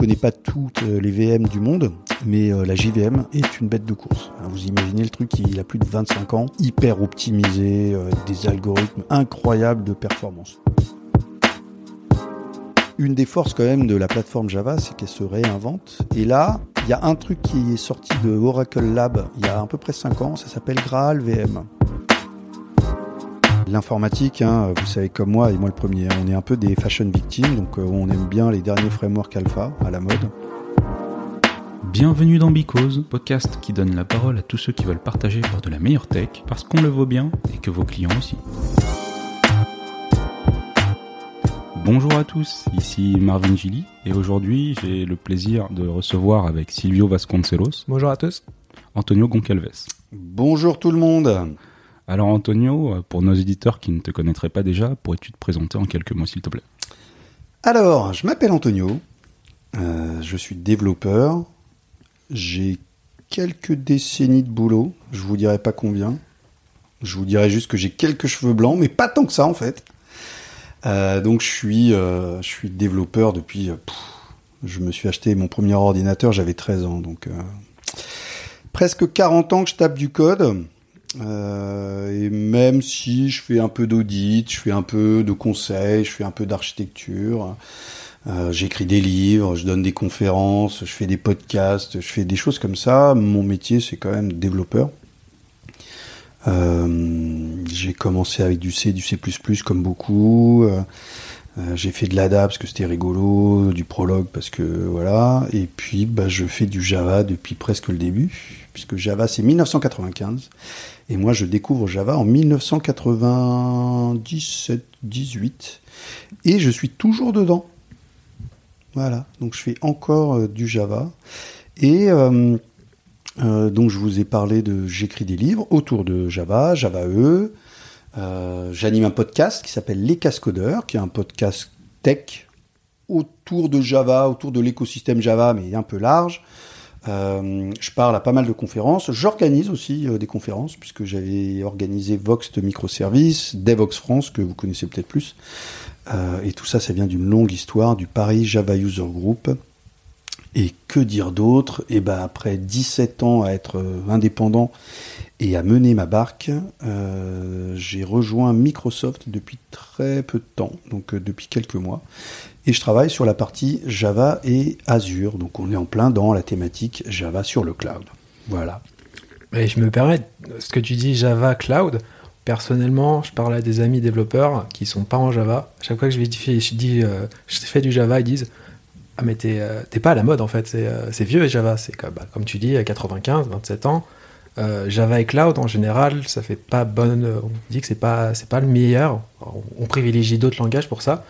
connais pas toutes les VM du monde, mais la JVM est une bête de course. Vous imaginez le truc, il a plus de 25 ans, hyper optimisé, des algorithmes incroyables de performance une des forces quand même de la plateforme Java, c'est qu'elle se réinvente. Et là, il y a un truc qui est sorti de Oracle Lab il y a à peu près 5 ans, ça s'appelle Graal VM. L'informatique, hein, vous savez comme moi, et moi le premier, on est un peu des fashion victimes, donc euh, on aime bien les derniers frameworks alpha à la mode. Bienvenue dans Because, podcast qui donne la parole à tous ceux qui veulent partager par de la meilleure tech, parce qu'on le vaut bien et que vos clients aussi. Bonjour à tous, ici Marvin Gilly et aujourd'hui j'ai le plaisir de recevoir avec Silvio Vasconcelos. Bonjour à tous. Antonio Goncalves. Bonjour tout le monde. Alors Antonio, pour nos éditeurs qui ne te connaîtraient pas déjà, pourrais-tu te présenter en quelques mots s'il te plaît? Alors, je m'appelle Antonio, euh, je suis développeur, j'ai quelques décennies de boulot, je vous dirai pas combien, je vous dirai juste que j'ai quelques cheveux blancs, mais pas tant que ça en fait. Euh, donc je suis, euh, je suis développeur depuis. Je me suis acheté mon premier ordinateur, j'avais 13 ans, donc presque 40 ans que je tape du code. Et même si je fais un peu d'audit, je fais un peu de conseils, je fais un peu d'architecture, j'écris des livres, je donne des conférences, je fais des podcasts, je fais des choses comme ça. Mon métier, c'est quand même développeur. Euh, j'ai commencé avec du C, du C++ comme beaucoup. Euh, euh, j'ai fait de l'ADA parce que c'était rigolo, du prologue parce que voilà. Et puis bah, je fais du Java depuis presque le début, puisque Java c'est 1995. Et moi je découvre Java en 1997-18. Et je suis toujours dedans. Voilà, donc je fais encore du Java. Et euh, donc je vous ai parlé de j'écris des livres autour de Java, Java E. Euh, j'anime un podcast qui s'appelle Les Cascodeurs, qui est un podcast tech autour de Java, autour de l'écosystème Java, mais un peu large. Euh, je parle à pas mal de conférences. J'organise aussi des conférences, puisque j'avais organisé Vox Microservices, Devox France, que vous connaissez peut-être plus. et tout ça, ça vient d'une longue histoire du Paris Java User Group, et que dire d'autre? Et eh ben après 17 ans à être euh, indépendant et à mener ma barque, euh, j'ai rejoint Microsoft depuis très peu de temps, donc euh, depuis quelques mois, et je travaille sur la partie Java et Azure. Donc on est en plein dans la thématique Java sur le cloud. Voilà. Et je me permets, ce que tu dis Java Cloud, personnellement, je parle à des amis développeurs qui sont pas en Java. Chaque fois que je, je dis je fais du Java, ils disent ah mais euh, t'es pas à la mode en fait, c'est euh, vieux Java, c'est bah, comme tu dis, à 95, 27 ans. Euh, Java et Cloud en général, ça fait pas bonne. On dit que c'est pas c'est pas le meilleur. On, privilégie d'autres langages pour ça.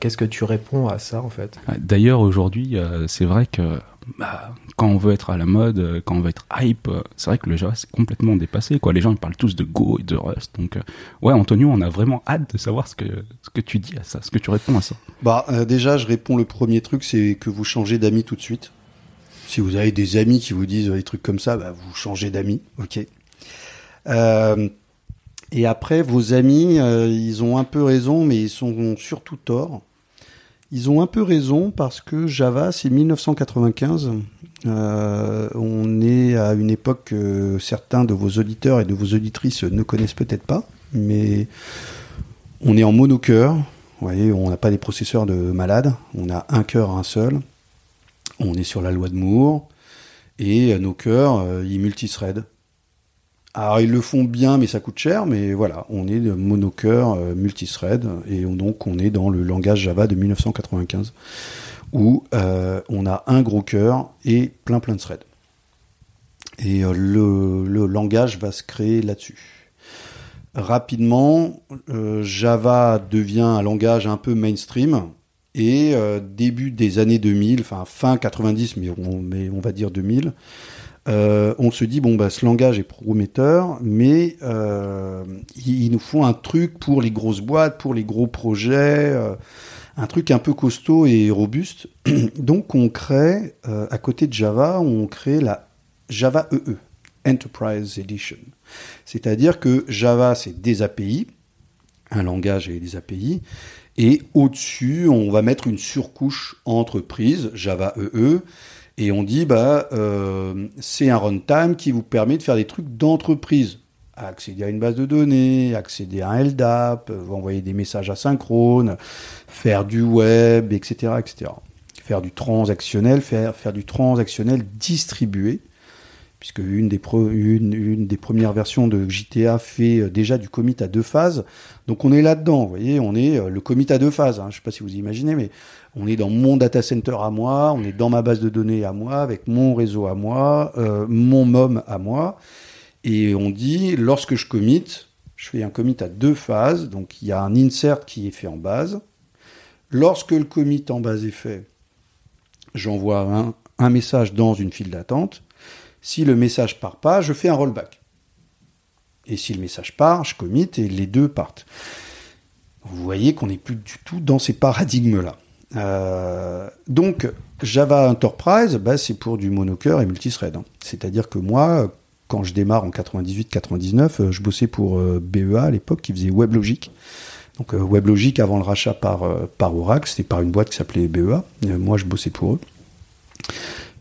Qu'est-ce que tu réponds à ça en fait? D'ailleurs aujourd'hui, c'est vrai que bah, quand on veut être à la mode, euh, quand on veut être hype, euh, c'est vrai que le Java c'est complètement dépassé. Quoi. Les gens ils parlent tous de Go et de Rust. Donc, euh, ouais, Antonio, on a vraiment hâte de savoir ce que, ce que tu dis à ça, ce que tu réponds à ça. Bah, déjà, je réponds le premier truc, c'est que vous changez d'amis tout de suite. Si vous avez des amis qui vous disent des trucs comme ça, bah, vous changez d'amis, ok. et après, vos amis, ils ont un peu raison, mais ils sont surtout tort. Ils ont un peu raison parce que Java, c'est 1995. Euh, on est à une époque que certains de vos auditeurs et de vos auditrices ne connaissent peut-être pas, mais on est en monocœur. Vous voyez, on n'a pas des processeurs de malades. On a un cœur, un seul. On est sur la loi de Moore. Et nos cœurs, euh, ils multithread. Alors ils le font bien, mais ça coûte cher. Mais voilà, on est de monocœur euh, multithread et donc on est dans le langage Java de 1995 où euh, on a un gros cœur et plein plein de threads. Et euh, le, langage va se créer là-dessus. Rapidement, Java devient un langage un peu mainstream et début des années 2000, enfin fin 90, mais on, va dire 2000, euh, on se dit bon bah ce langage est prometteur, mais euh, il, nous faut un truc pour les grosses boîtes, pour les gros projets, euh, un truc un peu costaud et robuste. Donc on crée à côté de Java, on crée la Java EE, e, Enterprise Edition. C'est-à-dire que Java c'est des API. un langage et des API. Et au-dessus, on va mettre une surcouche entreprise, Java EE, et on dit bah euh, c'est un runtime qui vous permet de faire des trucs d'entreprise, accéder à une base de données, accéder à un LDAP, euh, envoyer des messages asynchrones, faire du web, etc., etc. Faire du transactionnel, faire, faire du transactionnel distribué puisque une des, premières versions de GTA fait euh, déjà du commit à deux phases. Donc on est là-dedans, vous voyez, on est euh, le commit à deux phases. Hein. Je ne sais pas si vous imaginez, mais on est dans mon data center à moi, on est dans ma base de données à moi, avec mon réseau à moi, euh, mon MOM à moi, et on dit lorsque je commit, je fais un commit à deux phases, donc il y a un insert qui est fait en base. Lorsque le commit en base est fait, j'envoie un message dans une file d'attente si le message part pas, je fais un rollback. Et si le message part, je commit et les deux partent. Vous voyez qu'on n'est plus du tout dans ces paradigmes-là. Euh, donc, Java Enterprise, bah, c'est pour du monocœur et multithread. Hein. C'est-à-dire que moi, quand je démarre en 98-99, euh, je bossais pour euh, BEA à l'époque qui faisait WebLogic. Donc WebLogic avant le rachat par, par Oracle, c'était par une boîte qui s'appelait BEA. moi, je bossais pour eux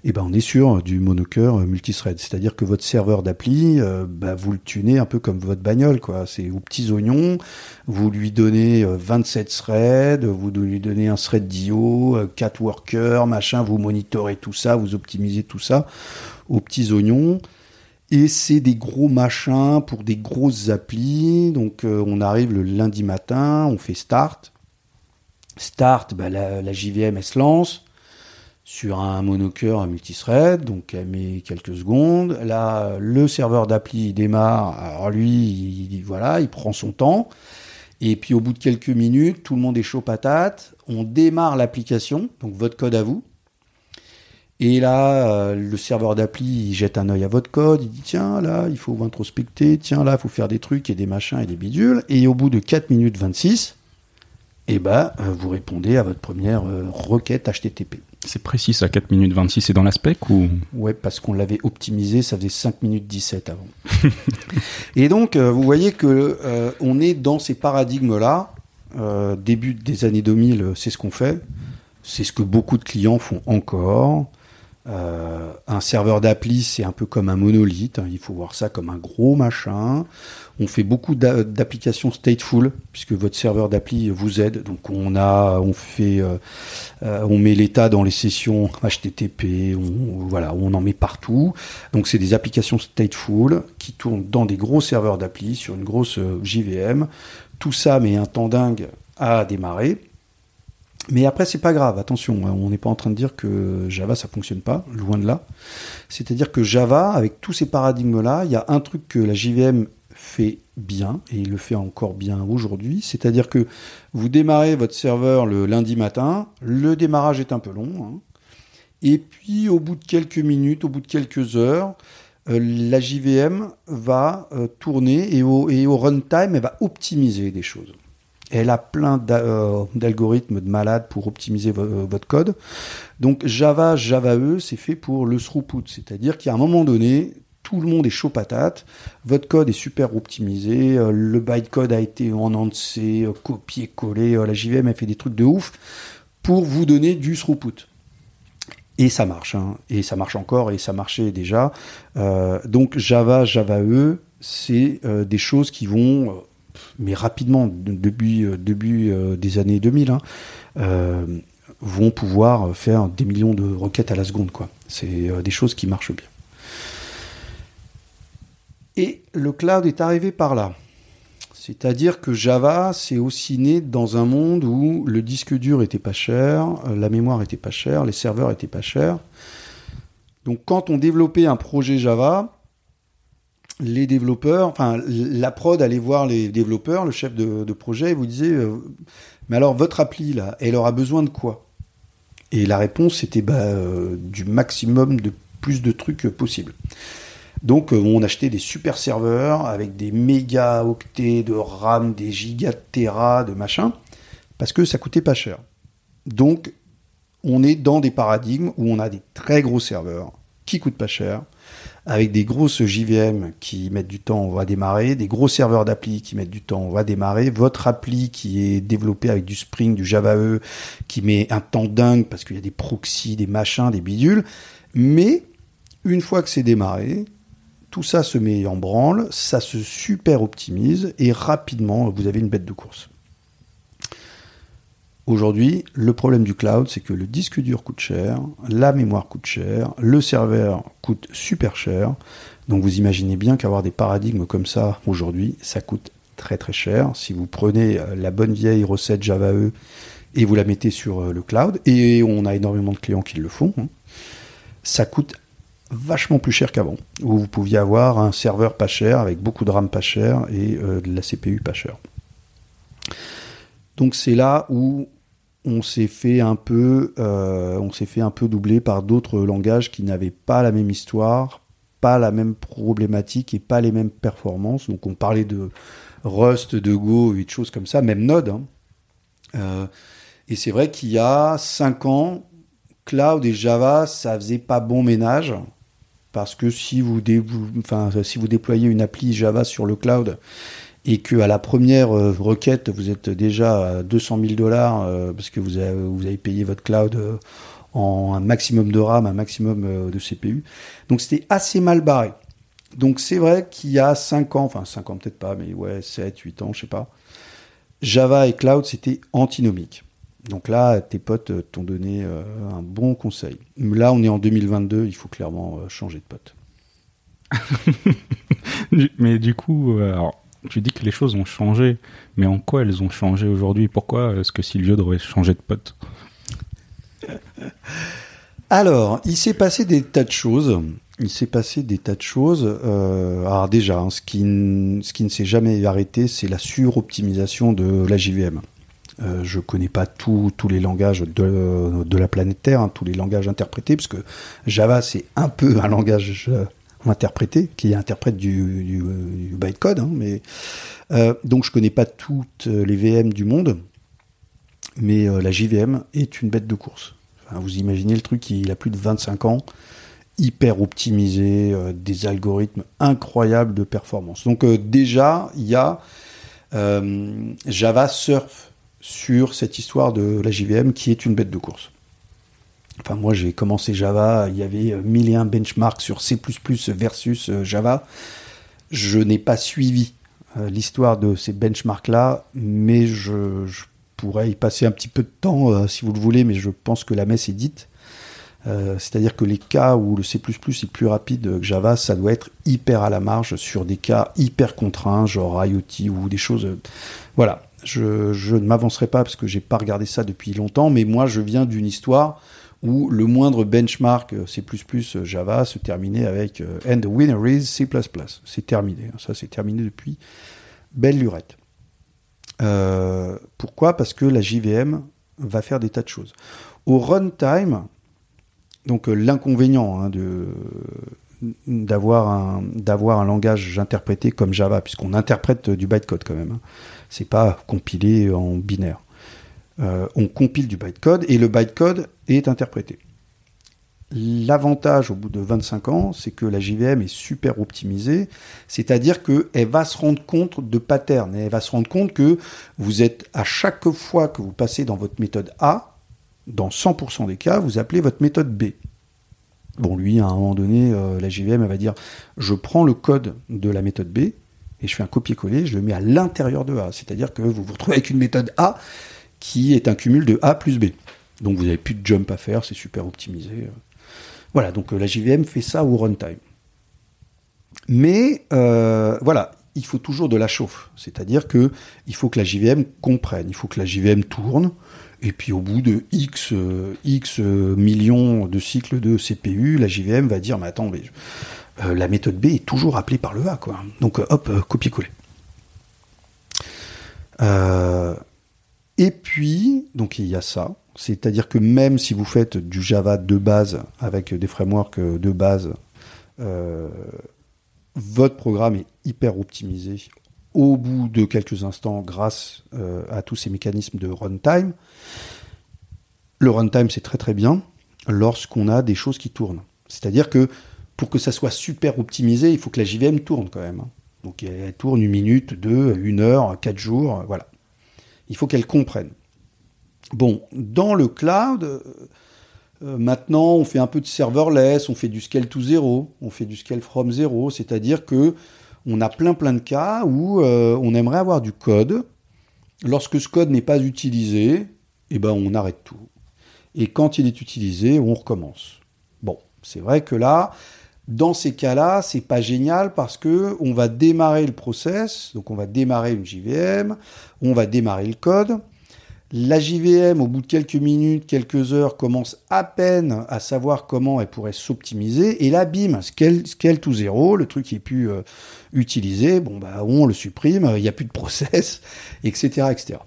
eh ben on est sur du monocœur multithread. C'est-à-dire que votre serveur d'appli, euh, bah, vous le tunez un peu comme votre bagnole, quoi. C'est aux petits oignons. Vous lui donnez 27 euh, threads, vous lui donnez un thread d'IO, 4 euh, workers, machin, vous monitorez tout ça, vous optimisez tout ça aux petits oignons. Et c'est des gros machins pour des grosses applis. Donc on arrive le lundi matin, on fait start. Start, bah, la, la JVM elle se lance sur un monocœur multithread, donc elle met quelques secondes. Là, le serveur d'appli démarre, alors lui, il, voilà, il prend son temps. Et puis au bout de quelques minutes, tout le monde est chaud patate. On démarre l'application, donc votre code à vous. Et là, euh, le serveur d'appli, il jette un œil à votre code, il dit tiens, là, il faut introspecter, tiens, là, il faut faire des trucs et des machins et des bidules. Et au bout de 4 minutes 26, eh ben, euh, vous répondez à votre première euh, requête HTTP. C'est précis, ça, 4 minutes 26, c'est dans la spec ou? Ouais, parce qu'on l'avait optimisé, ça faisait 5 minutes 17 avant. et donc, euh, vous voyez que on est dans ces paradigmes-là. début des années 2000, c'est ce qu'on fait. C'est ce que beaucoup de clients font encore. un serveur d'appli, c'est un peu comme un monolithe. Hein. il faut voir ça comme un gros machin. On fait beaucoup d'applications stateful puisque votre serveur d'appli vous aide. Donc on a, on fait, euh, euh, on met l'état dans les sessions HTTP. On, voilà, on en met partout. Donc c'est des applications stateful qui tournent dans des gros serveurs d'appli sur une grosse euh, JVM. Tout ça met un temps dingue à démarrer. Mais après, c'est pas grave. Attention, hein, on n'est pas en train de dire que Java ça fonctionne pas, loin de là. C'est-à-dire que Java, avec tous ces paradigmes-là, il y a un truc que la JVM fait bien, et il le fait encore bien aujourd'hui, c'est-à-dire que vous démarrez votre serveur le lundi matin, le démarrage est un peu long, hein. et puis au bout de quelques minutes, au bout de quelques heures, euh, la JVM va euh, tourner et au, et au runtime, elle va optimiser des choses. Elle a plein euh, d'algorithmes de malades pour optimiser votre code. Donc Java, Java E, c'est fait pour le throughput, c'est-à-dire qu'à un moment donné, tout le monde est chaud patate, votre code est super optimisé, euh, le bytecode a été en entier, euh, copié-collé, euh, la JVM a fait des trucs de ouf pour vous donner du throughput. Et ça marche, hein. et ça marche encore, et ça marchait déjà. donc Java, Java E, c'est des choses qui vont, mais rapidement, depuis début des années 2000, hein, vont pouvoir faire des millions de requêtes à la seconde. C'est des choses qui marchent bien. Et le cloud est arrivé par là. C'est-à-dire que Java s'est aussi né dans un monde où le disque dur était pas cher, euh, la mémoire était pas chère, les serveurs étaient pas chers. Donc quand on développait un projet Java, les développeurs, enfin la prod allait voir les développeurs, le chef de, projet, et vous disait euh, mais alors votre appli là, elle aura besoin de quoi? Et la réponse c'était bah, euh, du maximum de plus de trucs possible. Donc euh, on achetait des super serveurs avec des méga octets de RAM, des gigas de de machin, parce que ça coûtait pas cher. Donc on est dans des paradigmes où on a des très gros serveurs qui coûtent pas cher, avec des grosses JVM qui mettent du temps, on va démarrer, des gros serveurs d'appli qui mettent du temps, on va démarrer, votre appli qui est développée avec du Spring, du Java E, qui met un temps dingue parce qu'il y a des proxys, des machins, des bidules, mais une fois que c'est démarré, tout ça se met en branle, ça se super optimise et rapidement vous avez une bête de course. Aujourd'hui, le problème du cloud, c'est que le disque dur coûte cher, la mémoire coûte cher, le serveur coûte super cher. Donc vous imaginez bien qu'avoir des paradigmes comme ça aujourd'hui, ça coûte très très cher. Si vous prenez euh, la bonne vieille recette Java E et vous la mettez sur euh, le cloud, et on a énormément de clients qui le font, hein, ça coûte vachement plus cher qu'avant, où vous pouviez avoir un serveur pas cher avec beaucoup de RAM pas cher et euh, de la CPU pas cher. Donc c'est là où on s'est fait un peu, euh, on s'est fait un peu doubler par d'autres langages qui n'avaient pas la même histoire, pas la même problématique et pas les mêmes performances. Donc on parlait de Rust, de Go et de choses comme ça, même Node. Hein. Euh, et c'est vrai qu'il y a 5 ans, Cloud et Java, ça faisait pas bon ménage. Parce que si vous, enfin, si vous déployez une appli Java sur le cloud et que à la première euh, requête vous êtes déjà à 200 000 dollars euh, parce que vous avez, vous avez payé votre cloud euh, en un maximum de RAM, un maximum de CPU. Donc c'était assez mal barré. Donc c'est vrai qu'il y a 5 ans, enfin 5 ans peut-être pas, mais ouais, 7, 8 ans, je sais pas, Java et cloud c'était antinomique. Donc là, tes potes t'ont donné un bon conseil. Là, on est en 2022, il faut clairement changer de pote. mais du coup, alors, tu dis que les choses ont changé, mais en quoi elles ont changé aujourd'hui? Pourquoi est-ce que Silvio devrait changer de pote? Alors, il s'est passé des tas de choses. Il s'est passé des tas de choses. Euh, alors déjà, hein, ce, qui, ce qui ne s'est jamais arrêté, c'est la suroptimisation de la JVM. Euh, je connais pas tous les langages de, de, la planète Terre, hein, tous les langages interprétés, parce que Java c'est un peu un langage euh, interprété, qui interprète du, bytecode. Hein, mais euh, donc je connais pas toutes les VM du monde, mais la JVM est une bête de course. vous imaginez le truc, il a plus de 25 ans, hyper optimisé, des algorithmes incroyables de performance. Donc déjà, il y a Java surf sur cette histoire de la JVM qui est une bête de course. Enfin, moi, j'ai commencé Java, il y avait euh, mille et un benchmarks sur C++ versus euh, Java. Je n'ai pas suivi euh, l'histoire de ces benchmarks-là, mais je, pourrais y passer un petit peu de temps, si vous le voulez, mais je pense que la messe est dite. C'est-à-dire que les cas où le C++ est plus rapide que Java, ça doit être hyper à la marge sur des cas hyper contraints, genre IoT ou des choses. Voilà, je, ne m'avancerai pas parce que j'ai pas regardé ça depuis longtemps, mais moi je viens d'une histoire où le moindre benchmark euh, C++ euh, Java se terminait avec euh, And the winner is C++. C'est terminé. Hein. Ça, c'est terminé depuis belle lurette. pourquoi? Parce que la JVM va faire des tas de choses. Au runtime, donc l'inconvénient hein, d'avoir un, un langage interprété comme Java, puisqu'on interprète du bytecode quand même. C'est pas compilé en binaire. Euh, on compile du bytecode et le bytecode est interprété. L'avantage au bout de 25 ans, c'est que la JVM est super optimisée, c'est-à-dire qu'elle va se rendre compte de patterns, elle va se rendre compte que vous êtes, à chaque fois que vous passez dans votre méthode A, dans 100% des cas, vous appelez votre méthode B. Bon, lui, à un moment donné, euh, la JVM, elle va dire, je prends le code de la méthode B, et je fais un copier-coller, je le mets à l'intérieur de A. C'est-à-dire que vous vous retrouvez avec une méthode A qui est un cumul de A plus B. Donc vous n'avez plus de jump à faire, c'est super optimisé. Voilà, donc euh, la JVM fait ça au runtime. Mais euh, voilà, il faut toujours de la chauffe. C'est-à-dire que il faut que la JVM comprenne, il faut que la JVM tourne, et puis au bout de X, euh, X millions de cycles de CPU, la JVM va dire, mais attends, la méthode B est toujours appelée par le A. Donc hop, copier-coller. Et puis, donc il y a ça. C'est-à-dire que même si vous faites du Java de base avec des frameworks de base, euh, votre programme est hyper optimisé au bout de quelques instants grâce euh, à tous ces mécanismes de runtime. Le runtime, c'est très très bien lorsqu'on a des choses qui tournent. C'est-à-dire que pour que ça soit super optimisé, il faut que la JVM tourne quand même. hein. Donc elle tourne une minute, deux, une heure, quatre jours, euh, voilà. Il faut qu'elle comprenne. Bon, dans le cloud, euh, euh, maintenant on fait un peu de serverless, on fait du scale to zero, on fait du scale from zero, c'est-à-dire que on a plein plein de cas où on aimerait avoir du code. Lorsque ce code n'est pas utilisé, eh ben on arrête tout. Et quand il est utilisé, on recommence. Bon, c'est vrai que là, dans ces cas-là, c'est pas génial parce que on va démarrer le process, donc on va démarrer une JVM, on va démarrer le code. La JVM, au bout de quelques minutes, quelques heures, commence à peine à savoir comment elle pourrait s'optimiser. Et là, bim, scale, scale to zéro, le truc qui est plus euh, utilisé, bon bah on le supprime, il n'y a plus de process, etc., etc.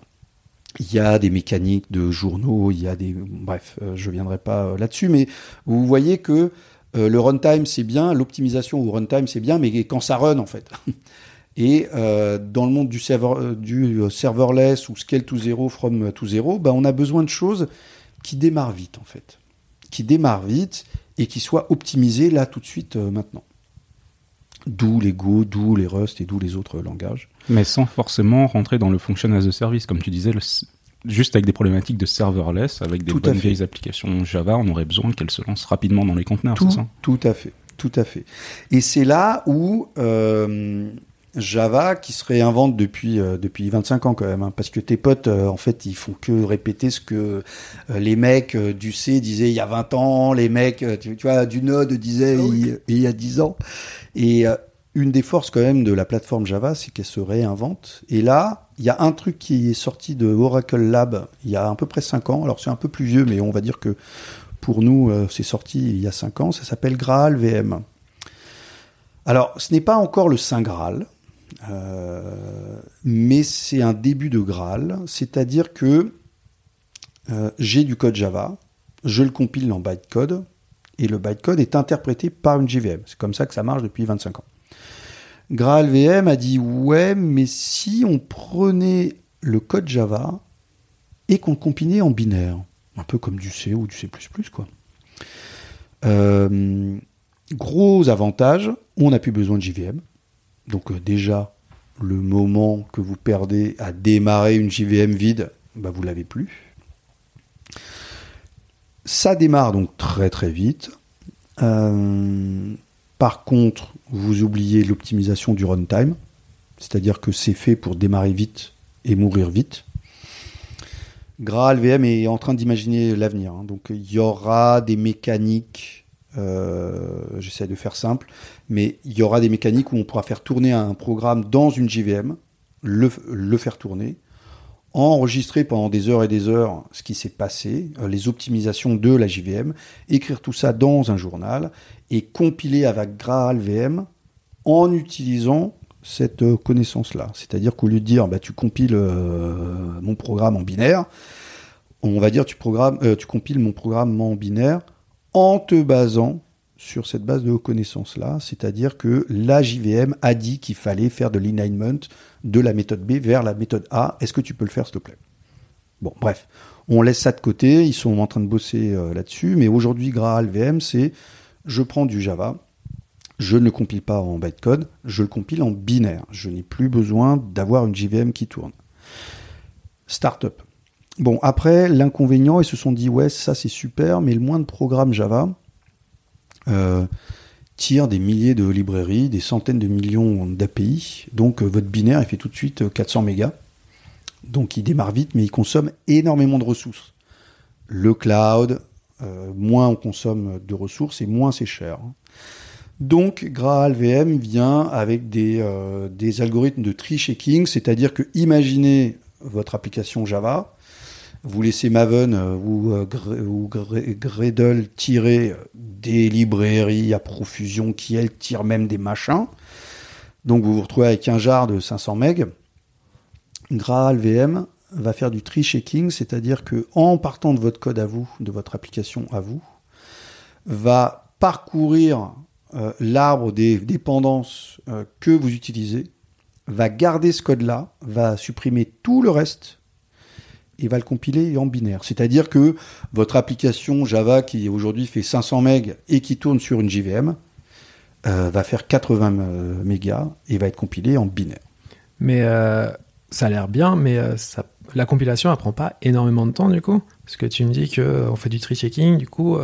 Il y a des mécaniques de journaux, il y a des, bref, euh, je viendrai pas euh, là-dessus, mais vous voyez que euh, le runtime c'est bien, l'optimisation au runtime c'est bien, mais quand ça run en fait. Et euh, dans le monde du, server, euh, du serverless ou scale to zero from to zero, ben on a besoin de choses qui démarrent vite en fait, qui démarrent vite et qui soient optimisées là tout de suite maintenant. D'où les Go, d'où les Rust et d'où les autres langages. Mais sans forcément rentrer dans le function as a service, comme tu disais, le juste avec des problématiques de serverless, avec des Tout bonnes vieilles applications Java, on aurait besoin qu'elles se lancent rapidement dans les conteneurs, Tout, c'est ça tout à fait, tout à fait. Et c'est là où euh, Java, qui se réinvente depuis euh, depuis 25 ans quand même, hein, parce que tes potes, euh, en fait, ils font que répéter ce que les mecs du C disaient il y a 20 ans, les mecs, tu, tu vois, du Node disaient il, il y a 10 ans. Et euh, une des forces quand même de la plateforme Java, c'est qu'elle se réinvente. Et là, il y a un truc qui est sorti de Oracle Lab il y a à peu près 5 ans. Alors c'est un peu plus vieux, mais on va dire que pour nous, euh, c'est sorti il y a 5 ans. Ça s'appelle Graal VM. Alors, ce n'est pas encore le Saint Graal, euh, mais c'est un début de Graal. C'est-à-dire que euh, j'ai du code Java, je le compile en bytecode, et le bytecode est interprété par une JVM. C'est comme ça que ça marche depuis 25 ans. Graal VM a dit ouais, mais si on prenait le code Java et qu'on le compilait en binaire, un peu comme du C ou du C++, quoi. Euh, gros avantage, on n'a plus besoin de JVM. Donc euh, déjà, le moment que vous perdez à démarrer une JVM vide, bah, vous l'avez plus. Ça démarre donc très très vite. Euh, par contre, vous oubliez l'optimisation du runtime, c'est-à-dire que c'est fait pour démarrer vite et mourir vite. Graal VM est en train d'imaginer l'avenir. hein. Donc il y aura des mécaniques, euh, j'essaie de faire simple, mais il y aura des mécaniques où on pourra faire tourner un programme dans une JVM, le, le faire tourner, enregistrer pendant des heures et des heures ce qui s'est passé, euh, les optimisations de la JVM, écrire tout ça dans un journal et compiler avec Graal VM en utilisant cette euh, connaissance-là. C'est-à-dire qu'au lieu de dire bah, tu compiles euh, mon programme en binaire, on va dire tu compiles mon programme en binaire en te basant sur cette base de connaissances-là, c'est-à-dire que la JVM a dit qu'il fallait faire de l'alignment de la méthode B vers la méthode A. Est-ce que tu peux le faire, s'il te plaît? Bon, bref, on laisse ça de côté, ils sont en train de bosser euh, là-dessus, mais aujourd'hui, Graal VM, c'est je prends du Java, je ne le compile pas en bytecode, je le compile en binaire. Je n'ai plus besoin d'avoir une JVM qui tourne. Startup. Bon, après, l'inconvénient, ils se sont dit, ouais, ça c'est super, mais le moins de programmes Java euh, tire des milliers de librairies, des centaines de millions d'API. Donc, euh, votre binaire, il fait tout de suite euh, 400 mégas. Donc, il démarre vite, mais il consomme énormément de ressources. Le cloud, euh, moins on consomme de ressources et moins c'est cher. Donc, Graal VM vient avec des, euh, des algorithmes de tree checking, c'est-à-dire que imaginez votre application Java, vous laissez Maven euh, ou, euh, ou Gr- Gradle tirer des librairies à profusion qui, elles, tirent même des machins. Donc, vous vous retrouvez avec un jar de 500 MB. Graal VM va faire du tree checking, c'est-à-dire que en partant de votre code à vous, de votre application à vous, va parcourir euh, l'arbre des dépendances euh, que vous utilisez, va garder ce code-là, va supprimer tout le reste et va le compiler en binaire. C'est-à-dire que votre application Java qui aujourd'hui fait 500 MB et qui tourne sur une JVM euh, va faire 80 mégas et va être compilé en binaire. Mais euh, ça a l'air bien, mais euh, ça, la compilation elle prend pas énormément de temps du coup Parce que tu me dis qu'on fait du tree checking, du coup,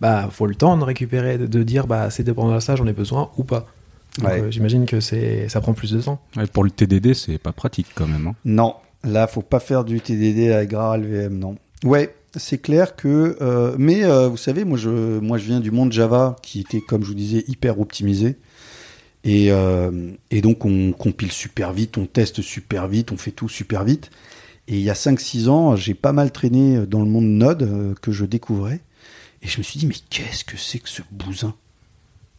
bah faut le temps de récupérer, de, dire bah c'est dépendant de ça, j'en ai besoin ou pas. Ouais. J'imagine que ça prend plus de temps. Ouais, pour le TDD, c'est pas pratique quand même. hein. Non, là, faut pas faire du TDD avec GraalVM, non. Ouais, c'est clair que. euh, mais euh, vous savez, moi je, moi, je viens du monde Java qui était, comme je vous disais, hyper optimisé. Et, euh, et donc, on compile super vite, on teste super vite, on fait tout super vite. Et il y a 5-6 ans, j'ai pas mal traîné dans le monde Node que je découvrais. Et je me suis dit, mais qu'est-ce que c'est que ce bousin?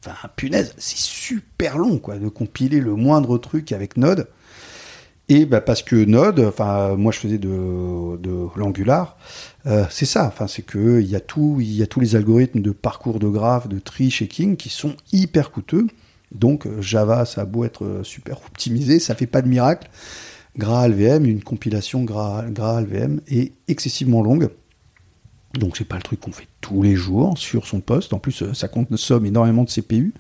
Enfin, punaise, c'est super long, quoi, de compiler le moindre truc avec Node. Et bah parce que Node, enfin moi je faisais de, de l'Angular, euh, c'est ça. Enfin c'est que il y a tout, il y a tous les algorithmes de parcours de graphes, de tree checking qui sont hyper coûteux. Donc euh, Java, ça a beau être euh, super optimisé, ça fait pas de miracle. GraalVM, une compilation Gra- GraalVM est excessivement longue. Donc c'est pas le truc qu'on fait tous les jours sur son poste. En plus, ça consomme énormément de CPU.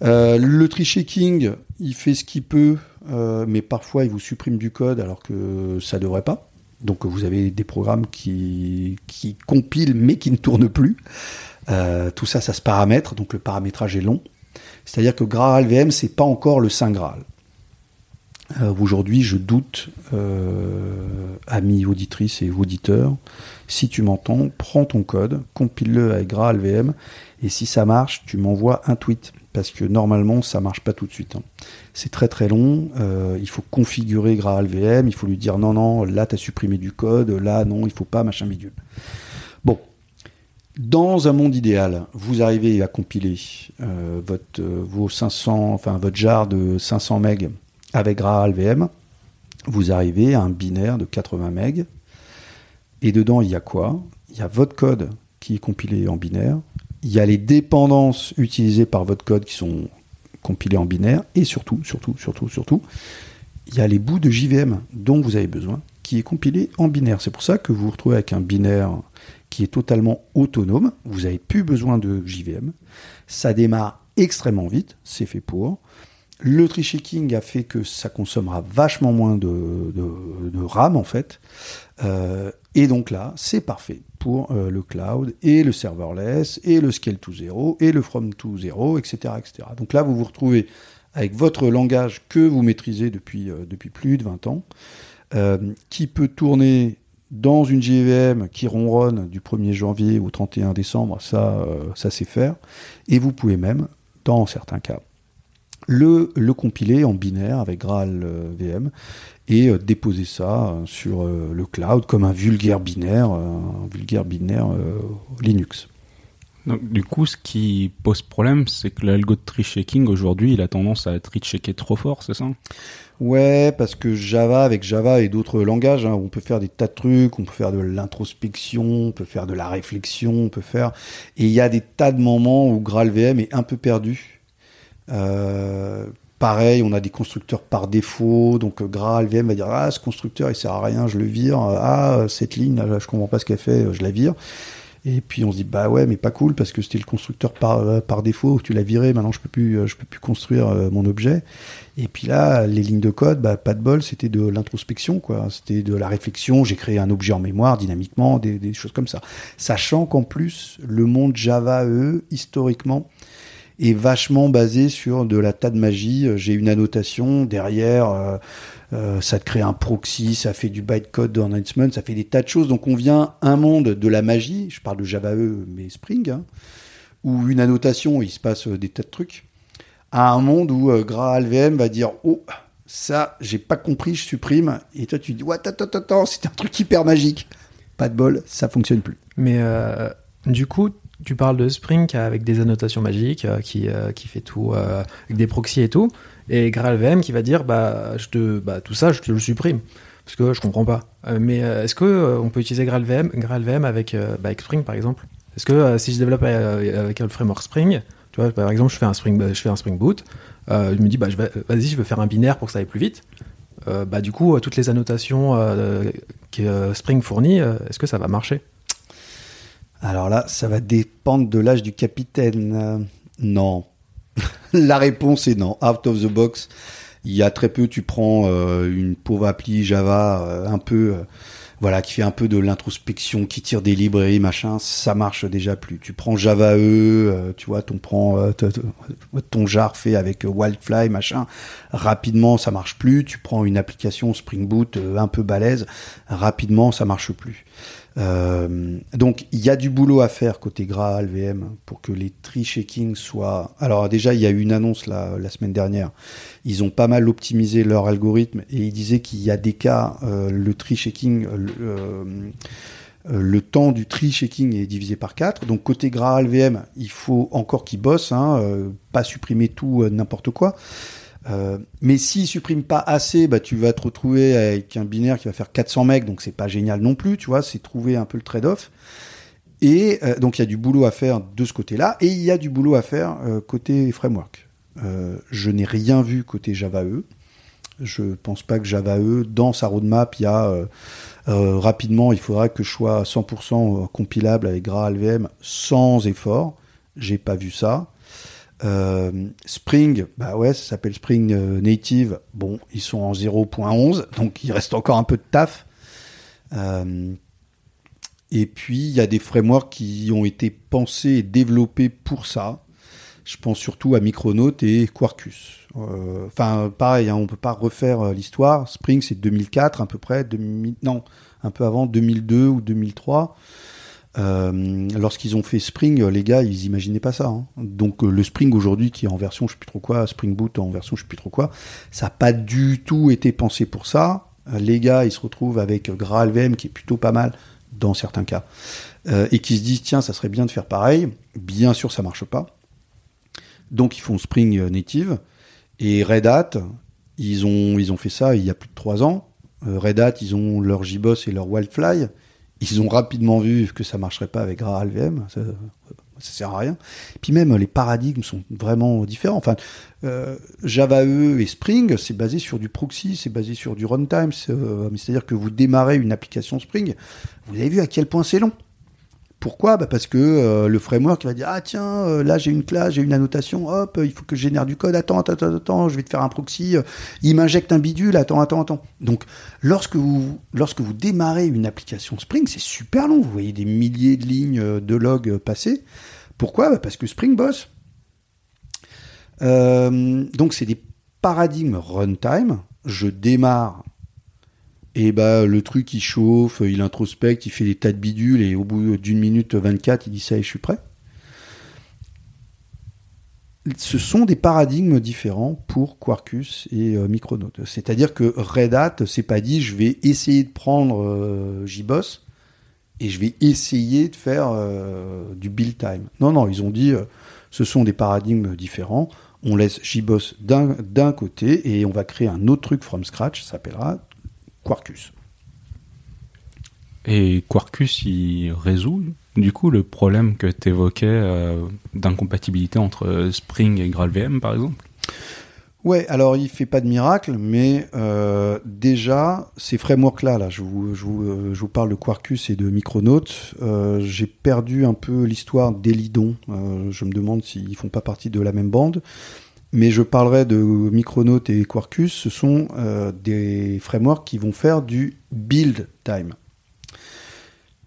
Le tree checking, il fait ce qu'il peut, mais parfois il vous supprime du code alors que ça devrait pas. Donc vous avez des programmes qui, qui compilent mais qui ne tournent plus. Euh, tout ça, ça se paramètre, donc le paramétrage est long. C'est-à-dire que GraalVM, c'est pas encore le Saint Graal. Euh, Aujourd'hui, je doute, euh, amis auditrices et auditeurs, si tu m'entends, prends ton code, compile-le avec GraalVM, et si ça marche, tu m'envoies un tweet. Parce que normalement, ça marche pas tout de suite. hein. C'est très très long. euh, il faut configurer GraalVM. Il faut lui dire non, non, là, tu as supprimé du code. Là, non, il faut pas, machin bidule. Bon. Dans un monde idéal, vous arrivez à compiler euh, votre, euh, vos 500, enfin, votre jar de 500 MB avec GraalVM. Vous arrivez à un binaire de 80 MB. Et dedans, il y a quoi? Il y a votre code qui est compilé en binaire. Il y a les dépendances utilisées par votre code qui sont compilées en binaire. Et surtout, surtout, surtout, surtout, il y a les bouts de JVM dont vous avez besoin qui est compilé en binaire. C'est pour ça que vous vous retrouvez avec un binaire qui est totalement autonome. Vous n'avez plus besoin de JVM. Ça démarre extrêmement vite. C'est fait pour. Le tree checking a fait que ça consommera vachement moins de RAM en fait. Euh, et donc là, c'est parfait euh, le cloud et le serverless et le scale to zero et le from to zero, etc., etc. Donc là, vous vous retrouvez avec votre langage que vous maîtrisez depuis, euh, depuis plus de 20 ans, euh, qui peut tourner dans une JVM qui ronronne du 1er janvier au 31 décembre, ça, ça sait faire. Et vous pouvez même, dans certains cas, le, le compiler en binaire avec Graal euh, VM et euh, déposer ça euh, sur euh, le cloud comme un vulgaire binaire, un vulgaire binaire Linux. Donc, du coup, ce qui pose problème, c'est que l'algo de tree checking aujourd'hui, il a tendance à tree checker trop fort, c'est ça? Ouais, parce que Java, avec Java et d'autres langages, hein, on peut faire des tas de trucs, on peut faire de l'introspection, on peut faire de la réflexion, on peut faire... Et il y a des tas de moments où GraalVM est un peu perdu. Euh, pareil, on a des constructeurs par défaut, donc euh, GraalVM va dire ah ce constructeur il sert à rien, je le vire. Ah cette ligne, je comprends pas ce qu'elle fait, je la vire. Et puis on se dit bah ouais mais pas cool parce que c'était le constructeur par, euh, par défaut, tu l'as viré, maintenant je peux plus euh, je peux plus construire euh, mon objet. Et puis là les lignes de code, bah pas de bol, c'était de l'introspection quoi, c'était de la réflexion. J'ai créé un objet en mémoire dynamiquement, des, des choses comme ça. Sachant qu'en plus le monde Java eux historiquement est vachement basé sur de la tas de magie. J'ai une annotation derrière. euh, euh, ça te crée un proxy, ça fait du bytecode enhancement, ça fait des tas de choses. Donc on vient un monde de la magie, je parle de Java E, mais Spring, hein, où une annotation, il se passe euh, des tas de trucs, à un monde où euh, GraalVM va dire Oh, ça, j'ai pas compris, je supprime. Et toi, tu dis Ouais, attends, attends, c'est un truc hyper magique. Pas de bol, ça fonctionne plus. Mais euh, du coup, tu parles de Spring avec des annotations magiques, euh, qui, euh, qui fait tout euh, avec des proxys et tout, et GraalVM qui va dire bah, je te, bah tout ça, je te le supprime. Parce que je comprends pas. Euh, mais euh, est-ce que euh, on peut utiliser GraalVM, GraalVM avec, euh, bah, Spring par exemple? Est-ce que euh, si je développe euh, avec le framework Spring, tu vois, par exemple, je fais un Spring, je fais un Spring Boot, euh, je me dis bah, vas-y, je veux faire un binaire pour que ça aille plus vite. euh, bah, du coup, euh, toutes les annotations euh, que euh, Spring fournit, euh, est-ce que ça va marcher? Alors là, ça va dépendre de l'âge du capitaine. Euh, non. La réponse est non. Out of the box, il y a très peu. Tu prends euh, une pauvre appli Java euh, un peu, voilà, qui fait un peu de l'introspection, qui tire des librairies, machin. Ça marche déjà plus. Tu prends Java E, tu vois, ton prend t- t- ton jar fait avec Wildfly, machin. Rapidement, ça marche plus. Tu prends une application Spring Boot un peu balèze. Rapidement, ça marche plus. Euh, donc il y a du boulot à faire côté Graal VM pour que les tree shaking soient. Alors déjà il y a eu une annonce la, la semaine dernière. Ils ont pas mal optimisé leur algorithme et ils disaient qu'il y a des cas euh, le tree shaking euh, le, euh, le temps du tree shaking est divisé par 4. Donc côté Graal VM, il faut encore qu'ils bossent, hein, euh, pas supprimer tout euh, n'importe quoi. Euh, mais s'ils suppriment pas assez, bah, tu vas te retrouver avec un binaire qui va faire 400 megs, donc c'est pas génial non plus, tu vois, c'est trouver un peu le trade-off. Et euh, donc il y a du boulot à faire de ce côté-là, et il y a du boulot à faire euh, côté framework. Euh, je n'ai rien vu côté Java E. Je pense pas que Java E, dans sa roadmap, il y a rapidement, il faudra que je sois 100% compilable avec GraalVM sans effort. J'ai pas vu ça. Euh, Spring, bah ouais, ça s'appelle Spring euh, Native. Bon, ils sont en 0.11, donc il reste encore un peu de taf. Euh, et puis, il y a des frameworks qui ont été pensés et développés pour ça. Je pense surtout à Micronaut et Quarkus. Enfin, pareil, hein, on peut pas refaire l'histoire. Spring, c'est 2004 à peu près, 2000, non, un peu avant, 2002 ou 2003. Euh, Lorsqu'ils ont fait Spring, les gars, ils imaginaient pas ça. hein. Donc euh, le Spring aujourd'hui, qui est en version, je sais plus trop quoi, Spring Boot en version, je sais plus trop quoi, ça n'a pas du tout été pensé pour ça. Les gars, ils se retrouvent avec GraalVM, qui est plutôt pas mal dans certains cas, euh, et qui se disent tiens, ça serait bien de faire pareil. Bien sûr, ça marche pas. Donc ils font Spring Native et Red Hat, ils ont ils ont fait ça il y a plus de trois ans. Red Hat, ils ont leur JBoss et leur Wildfly. Ils ont rapidement vu que ça marcherait pas avec GraalVM, ça, ça sert à rien. Puis même les paradigmes sont vraiment différents. Enfin, euh, Java E et Spring, c'est basé sur du proxy, c'est basé sur du runtime. euh, C'est-à-dire que vous démarrez une application Spring, vous avez vu à quel point c'est long. Pourquoi bah Parce que euh, le framework va dire ah tiens euh, là j'ai une classe j'ai une annotation. Hop il faut que je génère du code. Attends attends attends je vais te faire un proxy. Euh, il m'injecte un bidule. Attends attends attends. Donc lorsque vous démarrez une application Spring c'est super long. Vous voyez des milliers de lignes de logs euh, passer. Pourquoi Bah, parce que Spring boss donc c'est des paradigmes runtime. Je démarre et bah le truc il chauffe, il introspecte, il fait des tas de bidules et au bout d'une minute 24, il dit ça et je suis prêt. Ce sont des paradigmes différents pour Quarkus et euh, Micronaut. C'est-à-dire que Red Hat s'est pas dit je vais essayer de prendre euh, JBoss et je vais essayer de faire euh, du build time. Non, non, ils ont dit euh, ce sont des paradigmes différents. On laisse JBoss d'un d'un côté et on va créer un autre truc from scratch, ça s'appellera Quarkus. Et Quarkus, il résout du coup le problème que tu évoquais d'incompatibilité entre Spring et GraalVM par exemple? Ouais, alors il fait pas de miracle, mais euh, déjà ces frameworks-là, là, je vous, je, vous, euh, je vous parle de Quarkus et de Micronaut. Euh, J'ai perdu un peu l'histoire d'Elidon. Euh, je me demande s'ils font pas partie de la même bande. Mais je parlerai de Micronaut et Quarkus. Ce sont euh, des frameworks qui vont faire du build time.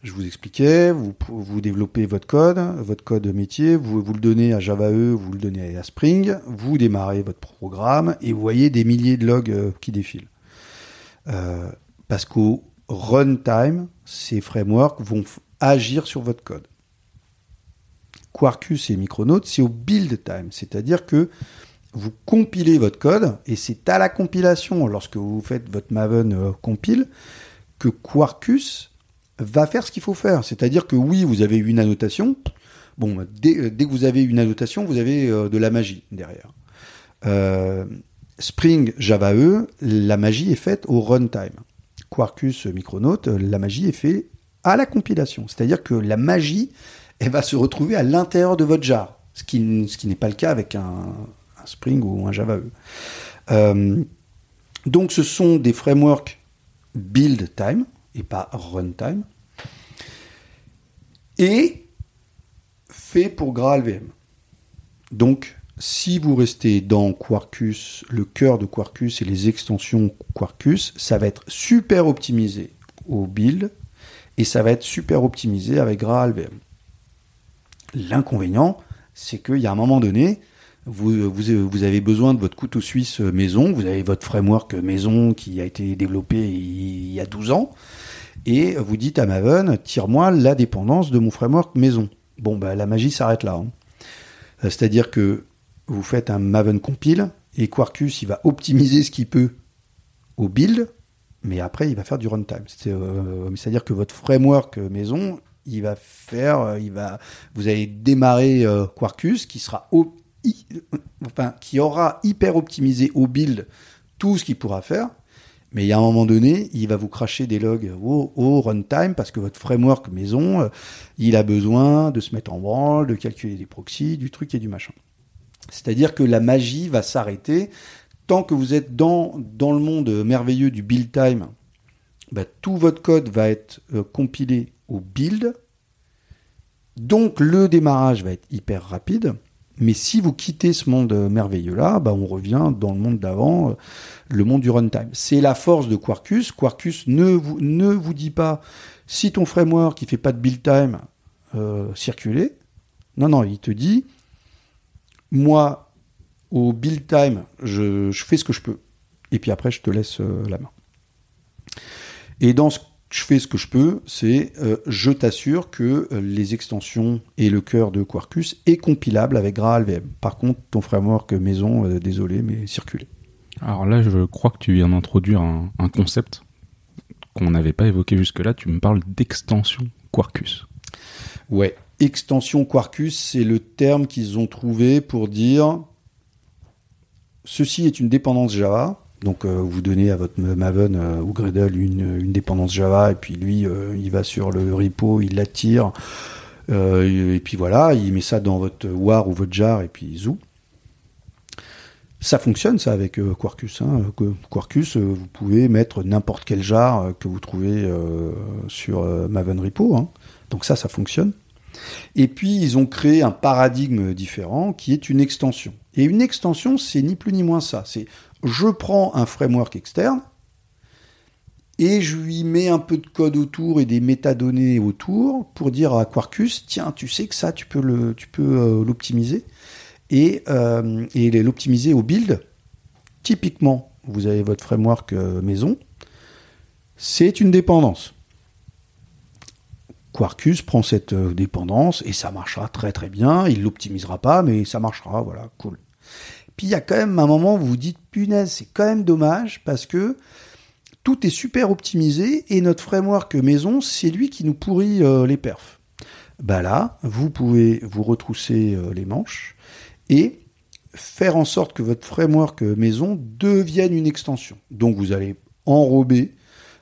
Je vous expliquais, vous, vous développez votre code, votre code métier, vous, le donnez à Java E, vous le donnez à Spring, vous démarrez votre programme et vous voyez des milliers de logs euh, qui défilent. Euh, parce qu'au runtime, ces frameworks vont agir sur votre code. Quarkus et Micronaut, c'est au build time, c'est-à-dire que vous compilez votre code et c'est à la compilation, lorsque vous faites votre Maven euh, compile, que Quarkus va faire ce qu'il faut faire. C'est-à-dire que oui, vous avez une annotation. Bon, dès, dès, que vous avez une annotation, vous avez euh, de la magie derrière. Euh, Spring, Java E, la magie est faite au runtime. Quarkus, Micronaut, la magie est faite à la compilation. C'est-à-dire que la magie, elle va se retrouver à l'intérieur de votre jar. Ce qui, n'est pas le cas avec un, Spring ou un Java E. Euh, Donc ce sont des frameworks build time et pas runtime. Et fait pour GraalVM. Donc si vous restez dans Quarkus, le cœur de Quarkus et les extensions Quarkus, ça va être super optimisé au build et ça va être super optimisé avec GraalVM. L'inconvénient, c'est qu'il y a un moment donné, vous, avez besoin de votre couteau suisse maison, vous avez votre framework maison qui a été développé il y a 12 ans, et vous dites à Maven, tire-moi la dépendance de mon framework maison. Bon, bah, la magie s'arrête là. Hein. Euh, c'est-à-dire que vous faites un Maven compile, et Quarkus, il va optimiser ce qu'il peut au build, mais après, il va faire du runtime. Euh, c'est-à-dire que votre framework maison, il va faire, euh, vous allez démarrer Quarkus, qui sera enfin, qui aura hyper optimisé au build tout ce qu'il pourra faire, mais il y a un moment donné, il va vous cracher des logs au, runtime parce que votre framework maison, euh, il a besoin de se mettre en branle, de calculer des proxys, du truc et du machin. C'est-à-dire que la magie va s'arrêter tant que vous êtes dans, dans le monde merveilleux du build time. Bah, tout votre code va être euh, compilé au build. Donc le démarrage va être hyper rapide. Mais si vous quittez ce monde merveilleux-là, bah on revient dans le monde d'avant, euh, le monde du runtime. C'est la force de Quarkus. Quarkus ne vous, ne vous dit pas si ton framework qui fait pas de build time euh, circuler. Non, non, il te dit moi, au build time, je, fais ce que je peux. Et puis après, je te laisse euh, la main. Et dans ce je fais ce que je peux, c'est euh, je t'assure que euh, les extensions et le cœur de Quarkus est compilable avec GraalVM. Par contre, ton framework maison, euh, désolé, mais circulé. Alors là, je crois que tu viens d'introduire un, concept qu'on n'avait pas évoqué jusque-là. Tu me parles d'extension Quarkus. Ouais, extension Quarkus, c'est le terme qu'ils ont trouvé pour dire ceci est une dépendance Java donc euh, vous donnez à votre Maven euh, ou Gradle une, dépendance Java et puis lui euh, il va sur le repo, il l'attire et puis voilà, il met ça dans votre war ou votre jar et puis zou. Ça fonctionne ça avec Quarkus. Hein. Quarkus, vous pouvez mettre n'importe quel jar que vous trouvez sur Maven repo. Hein. Donc ça, ça fonctionne. Et puis ils ont créé un paradigme différent qui est une extension. Et une extension, c'est ni plus ni moins ça. C'est je prends un framework externe et je lui mets un peu de code autour et des métadonnées autour pour dire à Quarkus, tiens, tu sais que ça, tu peux euh, l'optimiser et, euh, et l'optimiser au build. Typiquement, vous avez votre framework euh, maison, c'est une dépendance. Quarkus prend cette dépendance et ça marchera très très bien. Il l'optimisera pas, mais ça marchera. Voilà, cool. Puis il y a quand même un moment où vous vous dites, punaise, c'est quand même dommage parce que tout est super optimisé et notre framework maison, c'est lui qui nous pourrit euh, les perfs. Bah là, vous pouvez vous retrousser euh, les manches et faire en sorte que votre framework maison devienne une extension. Donc vous allez enrober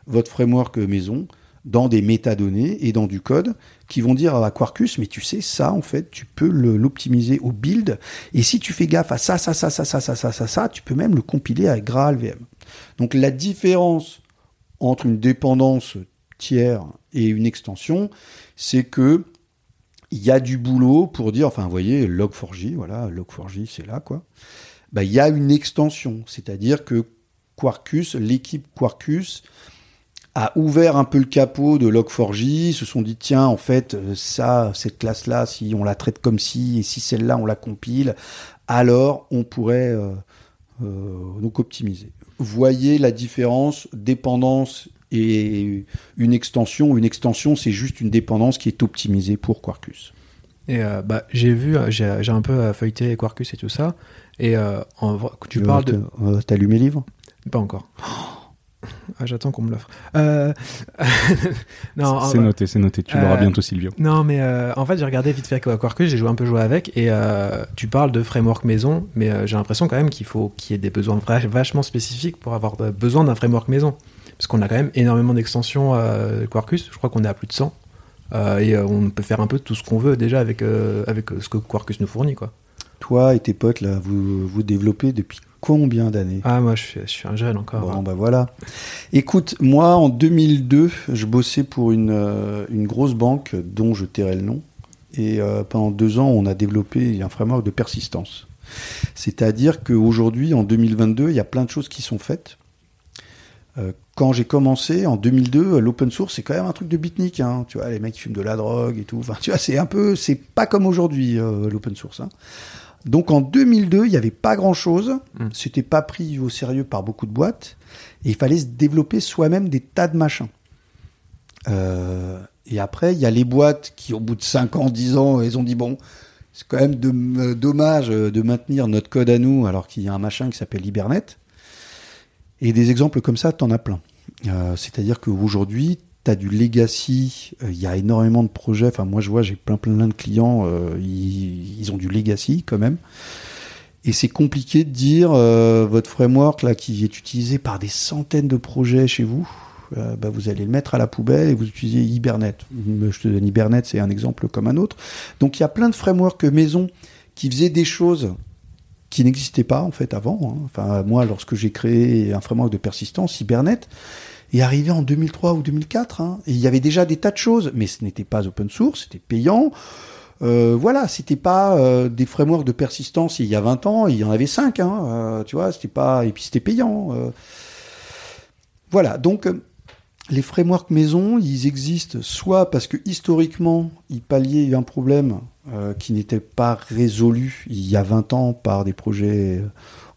votre framework maison dans des métadonnées et dans du code qui vont dire à Quarkus, mais tu sais, ça, en fait, tu peux l'optimiser au build. Et si tu fais gaffe à ça, ça, ça, ça, ça, ça, ça, ça, ça, tu peux même le compiler avec GraalVM. Donc la différence entre une dépendance tiers et une extension, c'est que il y a du boulot pour dire, enfin, vous voyez, Log4j, voilà, Log4j, c'est là, quoi. Bah, il y a une extension, c'est-à-dire que Quarkus, l'équipe Quarkus, a ouvert un peu le capot de Log4j, se sont dit tiens en fait euh, ça cette classe là si on la traite comme si et si celle-là on la compile alors on pourrait euh, euh, donc optimiser. Voyez la différence dépendance et une extension. Une extension c'est juste une dépendance qui est optimisée pour Quarkus. Et bah, j'ai vu, j'ai un peu feuilleté Quarkus et tout ça. Et en, tu parles de. T'as lu mes livres? Pas encore. Ah, j'attends qu'on me l'offre. Euh... c'est noté, c'est noté. Tu l'auras euh, bientôt, Silvio. Non, mais euh, en fait, j'ai regardé vite fait Quarkus, j'ai joué un peu joué avec, et euh, tu parles de framework maison, mais j'ai l'impression quand même qu'il faut qu'il y ait des besoins vachement spécifiques pour avoir besoin d'un framework maison. Parce qu'on a quand même énormément d'extensions Quarkus, je crois qu'on est à plus de 100. et on peut faire un peu tout ce qu'on veut déjà avec, avec ce que Quarkus nous fournit, quoi. Toi et tes potes, là, vous, vous développez depuis combien d'années Ah, moi, je suis, je suis un jeune encore. Bon, hein. bah voilà. Écoute, moi, en 2002, je bossais pour une, euh, une grosse banque dont je tairai le nom. Et euh, pendant deux ans, on a développé un framework de persistance. C'est-à-dire qu'aujourd'hui, en 2022, il y a plein de choses qui sont faites. Euh, quand j'ai commencé en 2002, l'open source c'est quand même un truc de beatnik, hein. Tu vois, les mecs qui fument de la drogue et tout. Enfin, tu vois, c'est un peu, c'est pas comme aujourd'hui l'open source. hein. Donc en 2002, il n'y avait pas grand-chose. Mm. C'était pas pris au sérieux par beaucoup de boîtes. Et il fallait se développer soi-même des tas de machins. Euh, et après, il y a les boîtes qui, au bout de 5 ans, 10 ans, elles ont dit bon, c'est quand même de- euh, dommage euh, de maintenir notre code à nous alors qu'il y a un machin qui s'appelle Hibernate. Et des exemples comme ça, t'en as plein. Euh, C'est-à-dire qu'aujourd'hui, du legacy, euh, il y a énormément de projets. Enfin, moi, je vois, j'ai plein, plein, plein de clients, euh, ils, ont du legacy quand même. Et c'est compliqué de dire, euh, votre framework là, qui est utilisé par des centaines de projets chez vous, bah, vous allez le mettre à la poubelle et vous utilisez Hibernate. Je te donne Hibernate, c'est un exemple comme un autre. Donc, il y a plein de frameworks maison qui faisaient des choses qui n'existaient pas en fait avant. hein. Enfin, moi, lorsque j'ai créé un framework de persistance, Hibernate est arrivé en 2003 ou 2004. hein. et il y avait déjà des tas de choses, mais ce n'était pas open source, c'était payant. Euh, voilà, c'était pas euh, des frameworks de persistance il y a 20 ans, il y en avait 5, hein, euh, tu vois, c'était pas et puis c'était payant. euh. Voilà, donc les frameworks maison, ils existent soit parce que historiquement, ils palliaient un problème qui n'était pas résolu il y a 20 ans par des projets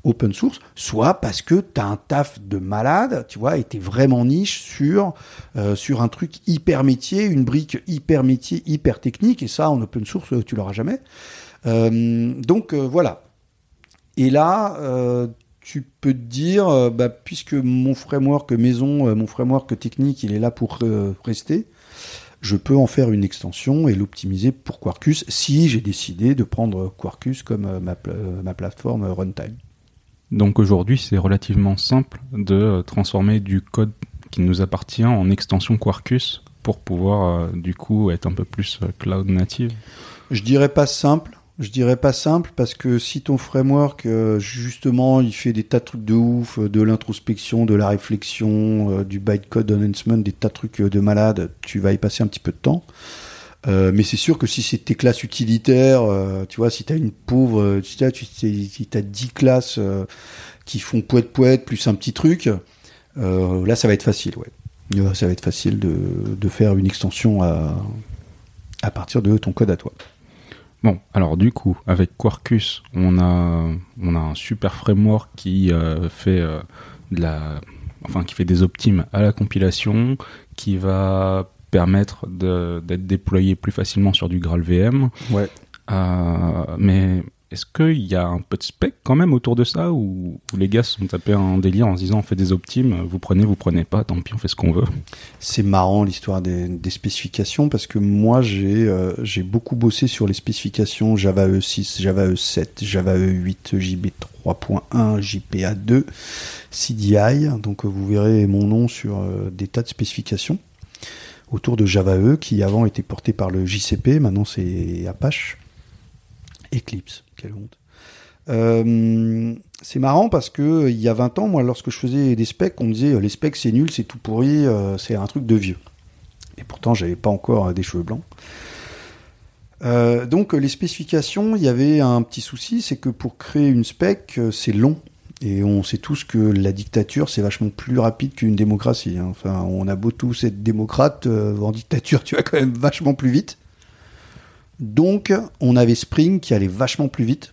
open source, soit parce que tu as un taf de malade, tu vois, et t'es vraiment niche sur, euh, sur un truc hyper métier, une brique hyper métier, hyper technique, et ça, en open source, tu l'auras jamais. Euh, donc, euh, voilà. Et là, tu peux te dire, bah, puisque mon framework maison, mon framework technique, il est là pour rester, je peux en faire une extension et l'optimiser pour Quarkus si j'ai décidé de prendre Quarkus comme ma, ma plateforme runtime. Donc aujourd'hui, c'est relativement simple de euh, transformer du code qui nous appartient en extension Quarkus pour pouvoir euh, du coup être un peu plus euh, cloud native. Je dirais pas simple. Je dirais pas simple parce que si ton framework, justement, il fait des tas de trucs de ouf, de l'introspection, de la réflexion, du bytecode enhancement, des tas de trucs de malade, tu vas y passer un petit peu de temps. Euh, mais c'est sûr que si c'est tes classes utilitaires, euh, tu vois, si tu as une pauvre, euh, si tu as, si t'as 10 classes qui font poète poète plus un petit truc, là ça va être facile, ouais. Ça va être facile de, de faire une extension à, à partir de ton code à toi. Bon, alors du coup, avec Quarkus, on a, on a un super framework qui fait de la, enfin qui fait des optimes à la compilation, qui va permettre d'être déployé plus facilement sur du GraalVM. Ouais. Euh, mais est-ce qu'il y a un peu de spec quand même autour de ça ou, les gars se sont tapés un délire en se disant on fait des optimes, vous prenez, vous prenez pas, tant pis on fait ce qu'on veut. C'est marrant l'histoire des, des spécifications parce que moi j'ai euh, j'ai beaucoup bossé sur les spécifications Java E6, Java E7, Java E8, JB3.1, JPA2, CDI. Donc vous verrez mon nom sur euh, des tas de spécifications autour de Java E qui avant était porté par le JCP, maintenant c'est Apache. Eclipse, quelle honte. Euh, c'est marrant parce que euh, il y a 20 ans, moi, lorsque je faisais des specs, on me disait euh, les specs c'est nul, c'est tout pourri, c'est un truc de vieux. Et pourtant, j'avais pas encore des cheveux blancs. Donc, les spécifications, il y avait un petit souci, c'est que pour créer une spec, c'est long. Et on sait tous que la dictature, c'est vachement plus rapide qu'une démocratie. hein. On a beau tous être démocrate, euh, en dictature, tu vas quand même vachement plus vite. Donc, on avait Spring qui allait vachement plus vite,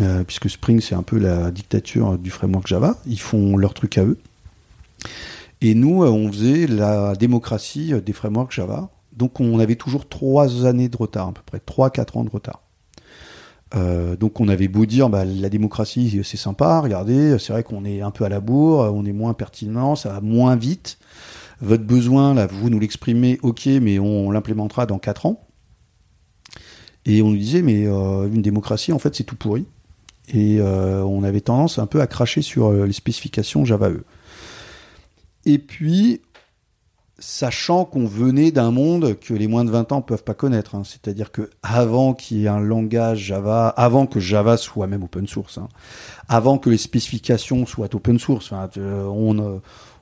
euh, puisque Spring, c'est un peu la dictature du framework Java. Ils font leur truc à eux. Et nous, euh, on faisait la démocratie des frameworks Java. Donc, on avait toujours trois années de retard, à peu près, trois, quatre ans de retard. Euh, donc, on avait beau dire, bah, la démocratie, c'est sympa, regardez, c'est vrai qu'on est un peu à la bourre, on est moins pertinent, ça va moins vite. Votre besoin, là, vous nous l'exprimez, ok, mais on l'implémentera dans quatre ans. Et on nous disait, mais euh, une démocratie, en fait, c'est tout pourri. Et euh, on avait tendance un peu à cracher sur les spécifications Java E. Et puis, sachant qu'on venait d'un monde que les moins de 20 ans peuvent pas connaître. Hein. C'est-à-dire que avant qu'il y ait un langage Java, avant que Java soit même open source, hein, avant que les spécifications soient open source, euh, on, euh,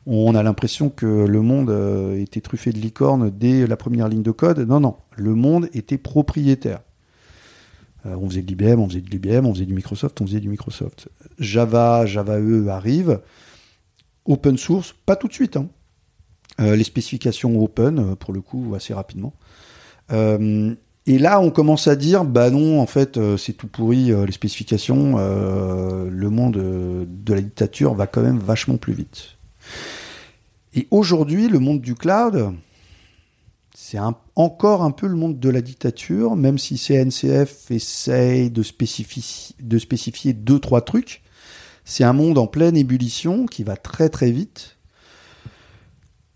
on a l'impression que le monde euh, était truffé de licornes dès la première ligne de code. Non, non, le monde était propriétaire. on faisait de l'IBM, on faisait de l'IBM, on faisait du Microsoft, on faisait du Microsoft. Java, Java E arrive. Open source, pas tout de suite. Hein. Euh, les spécifications open, euh, pour le coup, assez rapidement. Euh, et là, on commence à dire, bah non, en fait, c'est tout pourri, les spécifications, le monde de la dictature va quand même vachement plus vite. Et aujourd'hui, le monde du cloud, c'est encore un peu le monde de la dictature, même si CNCF essaye de spécifier, de spécifier deux, trois trucs. C'est un monde en pleine ébullition qui va très très vite.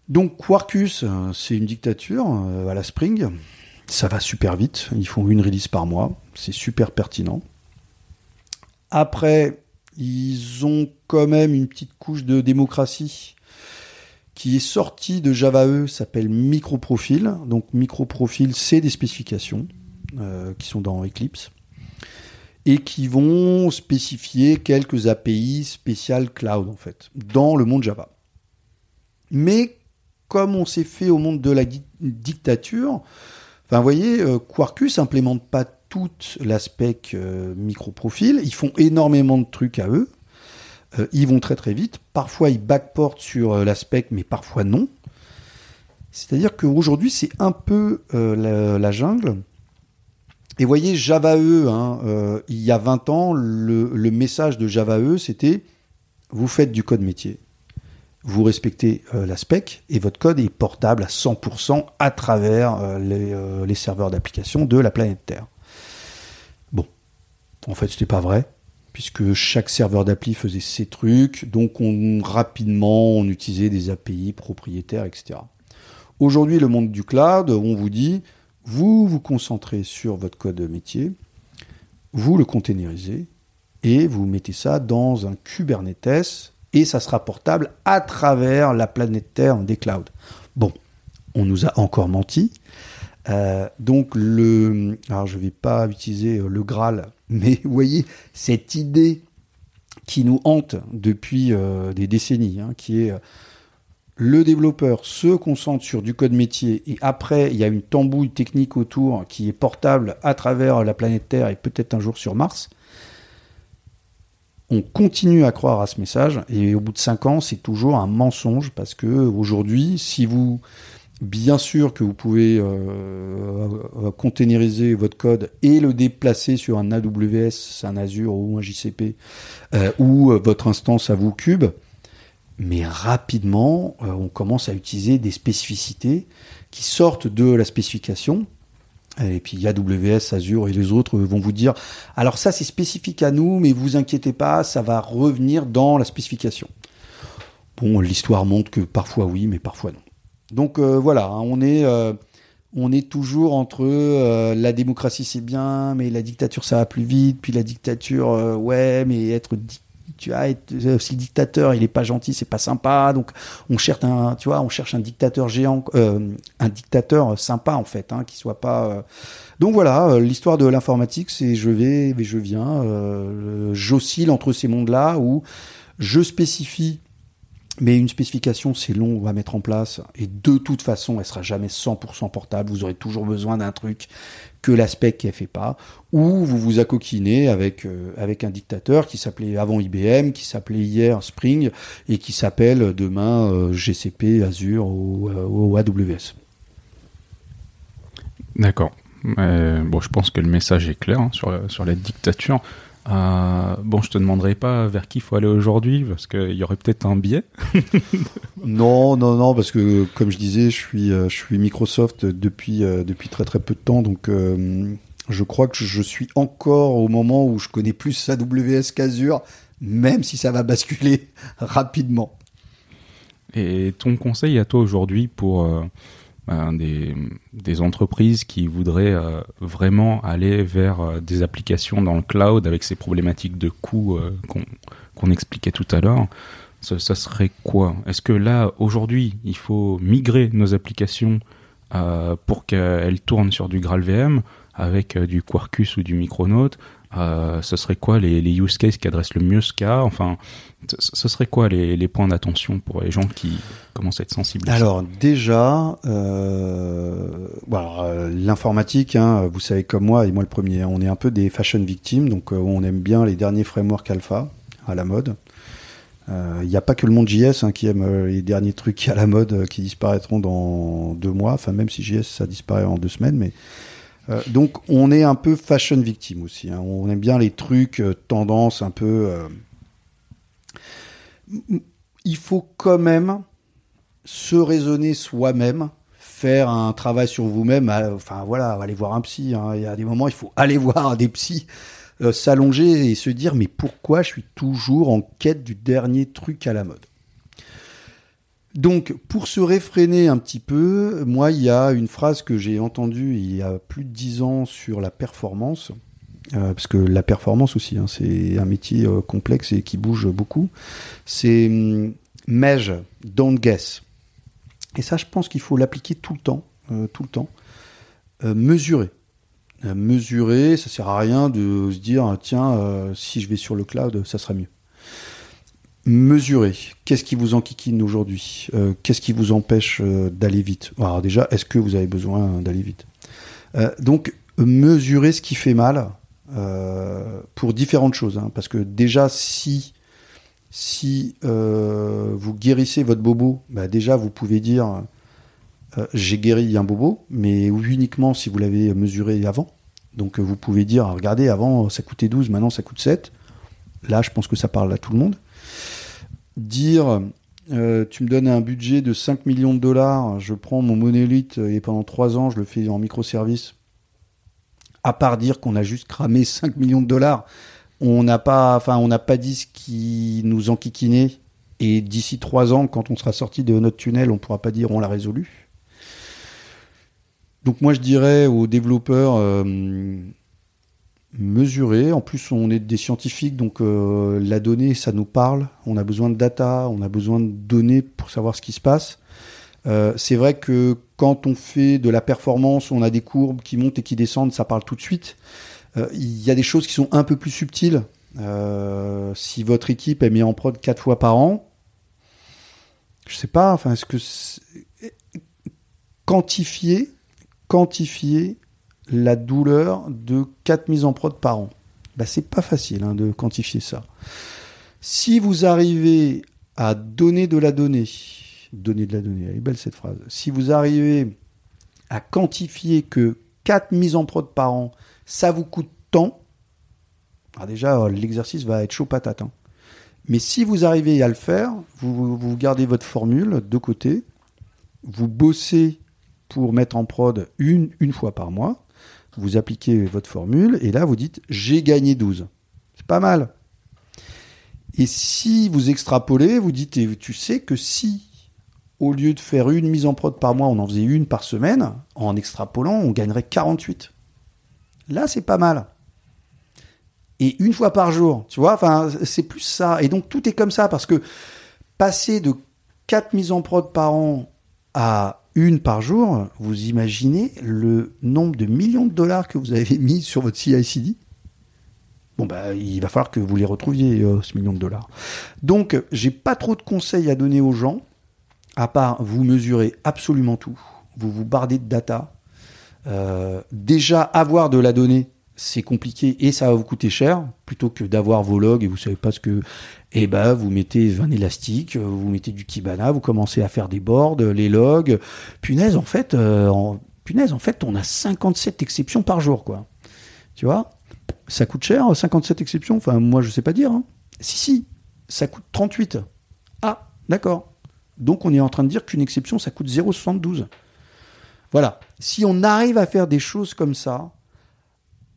Donc Quarkus, euh, c'est une dictature euh, à la Spring. Ça va super vite. Ils font une release par mois. C'est super pertinent. Après, ils ont quand même une petite couche de démocratie qui est sortie de Java E, s'appelle Microprofil. Donc Microprofil, c'est des spécifications euh, qui sont dans Eclipse et qui vont spécifier quelques API spéciales cloud en fait dans le monde Java. Mais comme on s'est fait au monde de la dictature, voyez, euh, Quarkus implémente pas tout l'aspect euh, micro-profil. Ils font énormément de trucs à eux. Euh, ils vont très très vite. Parfois, ils backportent sur l'aspect, mais parfois non. C'est-à-dire qu'aujourd'hui, c'est un peu la, jungle. Et voyez, Java E, hein, il y a 20 ans, le, le message de Java E, c'était vous faites du code métier vous respectez euh, la spec et votre code est portable à 100% à travers euh, euh, les, serveurs d'application de la planète Terre. Bon, en fait, c'était pas vrai puisque chaque serveur d'appli faisait ses trucs, donc on rapidement on utilisait des API propriétaires, etc. Aujourd'hui, le monde du cloud, on vous dit, vous vous concentrez sur votre code métier, vous le containerisez et vous mettez ça dans un Kubernetes et ça sera portable à travers la planète Terre des clouds. Bon, on nous a encore menti. Euh, donc le, alors je vais pas utiliser le Graal, mais vous voyez cette idée qui nous hante depuis euh, des décennies, hein, qui est euh, le développeur se concentre sur du code métier et après il y a une tambouille technique autour qui est portable à travers la planète Terre et peut-être un jour sur Mars on continue à croire à ce message et au bout de cinq ans, c'est toujours un mensonge parce que aujourd'hui, si vous Bien sûr que vous pouvez euh, euh, containeriser votre code et le déplacer sur un AWS, un Azure ou un JCP, euh, ou votre instance à vous cube, mais rapidement, on commence à utiliser des spécificités qui sortent de la spécification et puis AWS, Azure et les autres vont vous dire, alors ça c'est spécifique à nous, mais vous inquiétez pas, ça va revenir dans la spécification. Bon, l'histoire montre que parfois oui, mais parfois non. Donc euh, voilà, hein, on est euh, on est toujours entre euh, la démocratie c'est bien, mais la dictature ça va plus vite, puis la dictature ouais, mais être tu vois, euh, si le dictateur il est pas gentil, c'est pas sympa. Donc on cherche un, tu vois, on cherche un dictateur géant, euh, un dictateur sympa en fait, hein, qui soit pas. Euh. Donc voilà, l'histoire de l'informatique, c'est je vais, je viens, j'oscille entre ces mondes-là où je spécifie mais une spécification, c'est long à mettre en place. Et de toute façon, elle sera jamais 100% portable. Vous aurez toujours besoin d'un truc que l'aspect qui ne fait pas. Ou vous vous accoquinez avec, euh, avec un dictateur qui s'appelait avant IBM, qui s'appelait hier Spring, et qui s'appelle demain euh, GCP, Azure ou, ou AWS. D'accord. bon, je pense que le message est clair hein, sur, sur la dictature. Euh, bon, je te demanderai pas vers qui il faut aller aujourd'hui, parce qu'il y aurait peut-être un biais. non, non, non, parce que comme je disais, je suis, euh, je suis Microsoft depuis, euh, depuis très très peu de temps, donc je crois que je suis encore au moment où je connais plus AWS qu'Azure, même si ça va basculer rapidement. Et ton conseil à toi aujourd'hui pour des, des, entreprises qui voudraient euh, vraiment aller vers euh, des applications dans le cloud avec ces problématiques de coûts euh, qu'on expliquait tout à l'heure. ça, serait quoi? Est-ce que là, aujourd'hui, il faut migrer nos applications euh, pour qu'elles tournent sur du GraalVM avec euh, du Quarkus ou du Micronaut euh, Ce serait quoi les, use cases qui adressent le mieux ce cas? Enfin, ce- serait quoi les, points d'attention pour les gens qui commencent à être sensibles Alors déjà, euh, l'informatique, hein, vous savez comme moi et moi le premier, on est un peu des fashion victimes, donc on aime bien les derniers frameworks alpha à la mode. Il n'y a pas que le monde JS hein, qui aime les derniers trucs à la mode qui disparaîtront dans deux mois, enfin même si JS ça disparaît en deux semaines, mais euh, donc on est un peu fashion victime aussi. hein. On aime bien les trucs euh, tendances un peu. euh, Il faut quand même se raisonner soi-même, faire un travail sur vous-même. Enfin voilà, aller voir un psy. hein. Il y a des moments, il faut aller voir des psys, euh, s'allonger et se dire mais pourquoi je suis toujours en quête du dernier truc à la mode? Donc, pour se réfréner un petit peu, moi, il y a une phrase que j'ai entendue il y a plus de dix ans sur la performance, euh, parce que la performance aussi, hein, c'est un métier euh, complexe et qui bouge beaucoup. C'est hum, don't guess. Et ça, je pense qu'il faut l'appliquer tout le temps, euh, tout le temps. Mesurer. Mesurer, ça sert à rien de se dire ah, tiens, si je vais sur le cloud, ça sera mieux. Mesurer. Qu'est-ce qui vous enquiquine aujourd'hui? Euh, Qu'est-ce qui vous empêche euh, d'aller vite? Alors déjà, est-ce que vous avez besoin d'aller vite? Euh, Donc, mesurer ce qui fait mal pour différentes choses. hein, parce que déjà, si si vous guérissez votre bobo, bah déjà vous pouvez dire j'ai guéri un bobo, mais uniquement si vous l'avez mesuré avant. Donc vous pouvez dire regardez avant ça coûtait 12, maintenant ça coûte 7. Là je pense que ça parle à tout le monde. Dire euh, tu me donnes un budget de 5 millions de dollars, je prends mon monolithe et pendant 3 ans je le fais en microservice. À part dire qu'on a juste cramé 5 millions de dollars, on n'a pas, enfin, on n'a pas dit ce qui nous enquiquinait. Et d'ici trois ans, quand on sera sorti de notre tunnel, on pourra pas dire on l'a résolu. Donc moi, je dirais aux développeurs euh, mesurer. En plus, on est des scientifiques, donc euh, la donnée, ça nous parle. On a besoin de data, on a besoin de données pour savoir ce qui se passe. Euh, c'est vrai que quand on fait de la performance, on a des courbes qui montent et qui descendent, ça parle tout de suite. Euh, Il y a des choses qui sont un peu plus subtiles. Euh, si votre équipe est mise en prod quatre fois par an, je sais pas. Enfin, est-ce que c'est- quantifier, quantifier la douleur de quatre mises en prod par an, bah, c'est pas facile hein, de quantifier ça. Si vous arrivez à donner de la donnée, donner de la donnée, elle est belle cette phrase. Si vous arrivez à quantifier que quatre mises en prod par an, ça vous coûte tant, alors déjà, euh, l'exercice va être chaud patate. hein. Mais si vous arrivez à le faire, vous, gardez votre formule de côté, vous bossez pour mettre en prod une fois par mois, vous appliquez votre formule, et là, vous dites j'ai gagné 12. C'est pas mal. Et si vous extrapolez, vous dites, tu sais que si, au lieu de faire une mise en prod par mois, on en faisait une par semaine, en extrapolant, on gagnerait 48. Là, c'est pas mal. Et une fois par jour, tu vois, enfin, c'est plus ça. Et donc, tout est comme ça, parce que passer de 4 mises en prod par an à une par jour, vous imaginez le nombre de millions de dollars que vous avez mis sur votre CI/CD Bon, bah, il va falloir que vous les retrouviez, euh, ce million de dollars. Donc, j'ai pas trop de conseils à donner aux gens, à part vous mesurez absolument tout. Vous vous bardez de data. Euh, déjà, avoir de la donnée, c'est compliqué et ça va vous coûter cher, plutôt que d'avoir vos logs et vous savez pas ce que. Eh ben, vous mettez un élastique, vous mettez du Kibana, vous commencez à faire des boards, les logs. Punaise, en fait, euh, punaise, en fait, on a 57 exceptions par jour, quoi. Tu vois? Ça coûte cher, 57 exceptions? Enfin, moi, je sais pas dire. hein. Si, si, ça coûte 38. Ah, d'accord. Donc, on est en train de dire qu'une exception, ça coûte 0,72. Voilà. Si on arrive à faire des choses comme ça,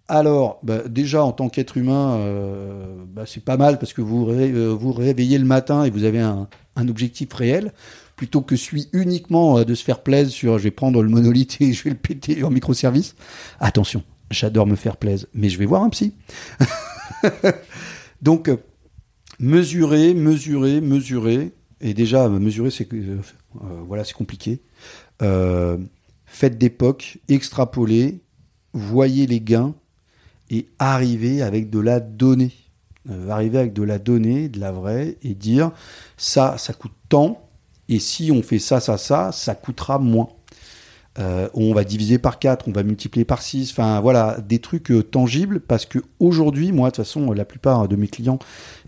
alors, bah, déjà, en tant qu'être humain, euh, bah, c'est pas mal parce que vous euh, vous réveillez le matin et vous avez un, objectif réel, plutôt que celui uniquement euh, de se faire plaisir sur je vais prendre le monolithe et je vais le péter en microservice. Attention, j'adore me faire plaisir, mais je vais voir un psy. Donc, mesurer, mesurer, mesurer. Et déjà, mesurer, c'est euh, voilà, c'est compliqué. Euh, faites POC, extrapolez, voyez les gains et arrivez avec de la donnée. Euh, arriver avec de la donnée, de la vraie, et dire ça, ça coûte tant, et si on fait ça, ça, ça, ça coûtera moins. Euh, on va diviser par 4, on va multiplier par 6, enfin voilà, des trucs euh, tangibles, parce que aujourd'hui, moi, de toute façon, la plupart de mes clients,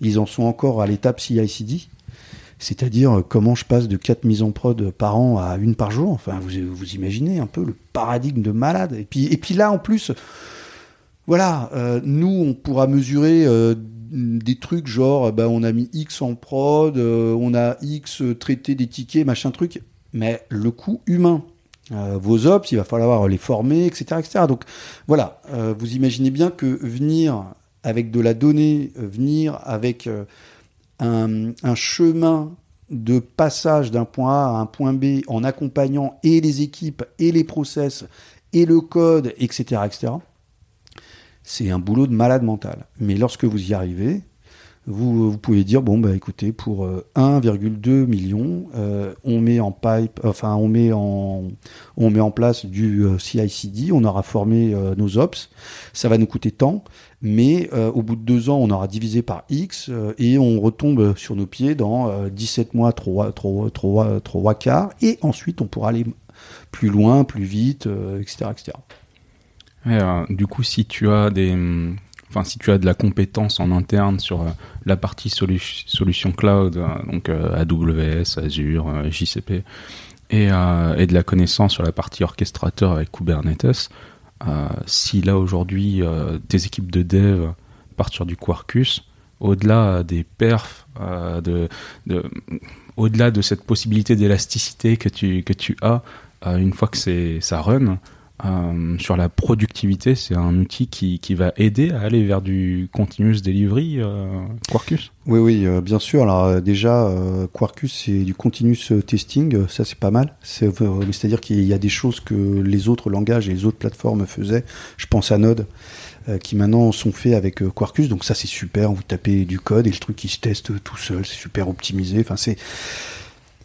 ils en sont encore à l'étape CI/CD, c'est-à-dire comment je passe de 4 mises en prod par an à une par jour, enfin vous, vous imaginez un peu le paradigme de malade, et puis, et puis là, en plus, voilà, euh, nous, on pourra mesurer euh, des trucs genre, bah, on a mis X en prod, euh, on a X traité des tickets, machin truc, mais le coût humain, euh, vos ops, il va falloir les former, etc. etc. Donc voilà, euh, vous imaginez bien que venir avec de la donnée, euh, venir avec euh, un, un chemin de passage d'un point A à un point B en accompagnant et les équipes et les process et le code, etc., etc. C'est un boulot de malade mental. Mais lorsque vous y arrivez, vous, pouvez dire bon bah écoutez pour euh, 1,2 million, euh, on met en pipe, enfin on met en place du euh, CI/CD, on aura formé euh, nos ops, ça va nous coûter tant, mais euh, au bout de deux ans on aura divisé par X euh, et on retombe sur nos pieds dans euh, 17 mois, 3 trois, trois, trois quarts et ensuite on pourra aller plus loin, plus vite, euh, etc., etc. Euh, du coup, si tu as des, enfin, de la compétence en interne sur euh, la partie solu- solution cloud, euh, donc AWS, Azure, JCP, et, de la connaissance sur la partie orchestrateur avec Kubernetes, si là aujourd'hui tes équipes de dev partent sur du Quarkus, au-delà des perfs, de, de, au-delà de cette possibilité d'élasticité que tu, que tu as une fois que ça run, euh, sur la productivité, c'est un outil qui, qui va aider à aller vers du continuous delivery euh, Quarkus? Oui, oui, euh, bien sûr. Alors euh, déjà, euh, Quarkus, c'est du continuous testing, ça c'est pas mal. C'est, C'est-à-dire qu'il y a des choses que les autres langages et les autres plateformes faisaient. Je pense à Node, qui maintenant sont faits avec Quarkus, donc ça c'est super. Vous tapez du code et le truc il se teste tout seul, c'est super optimisé. Enfin c'est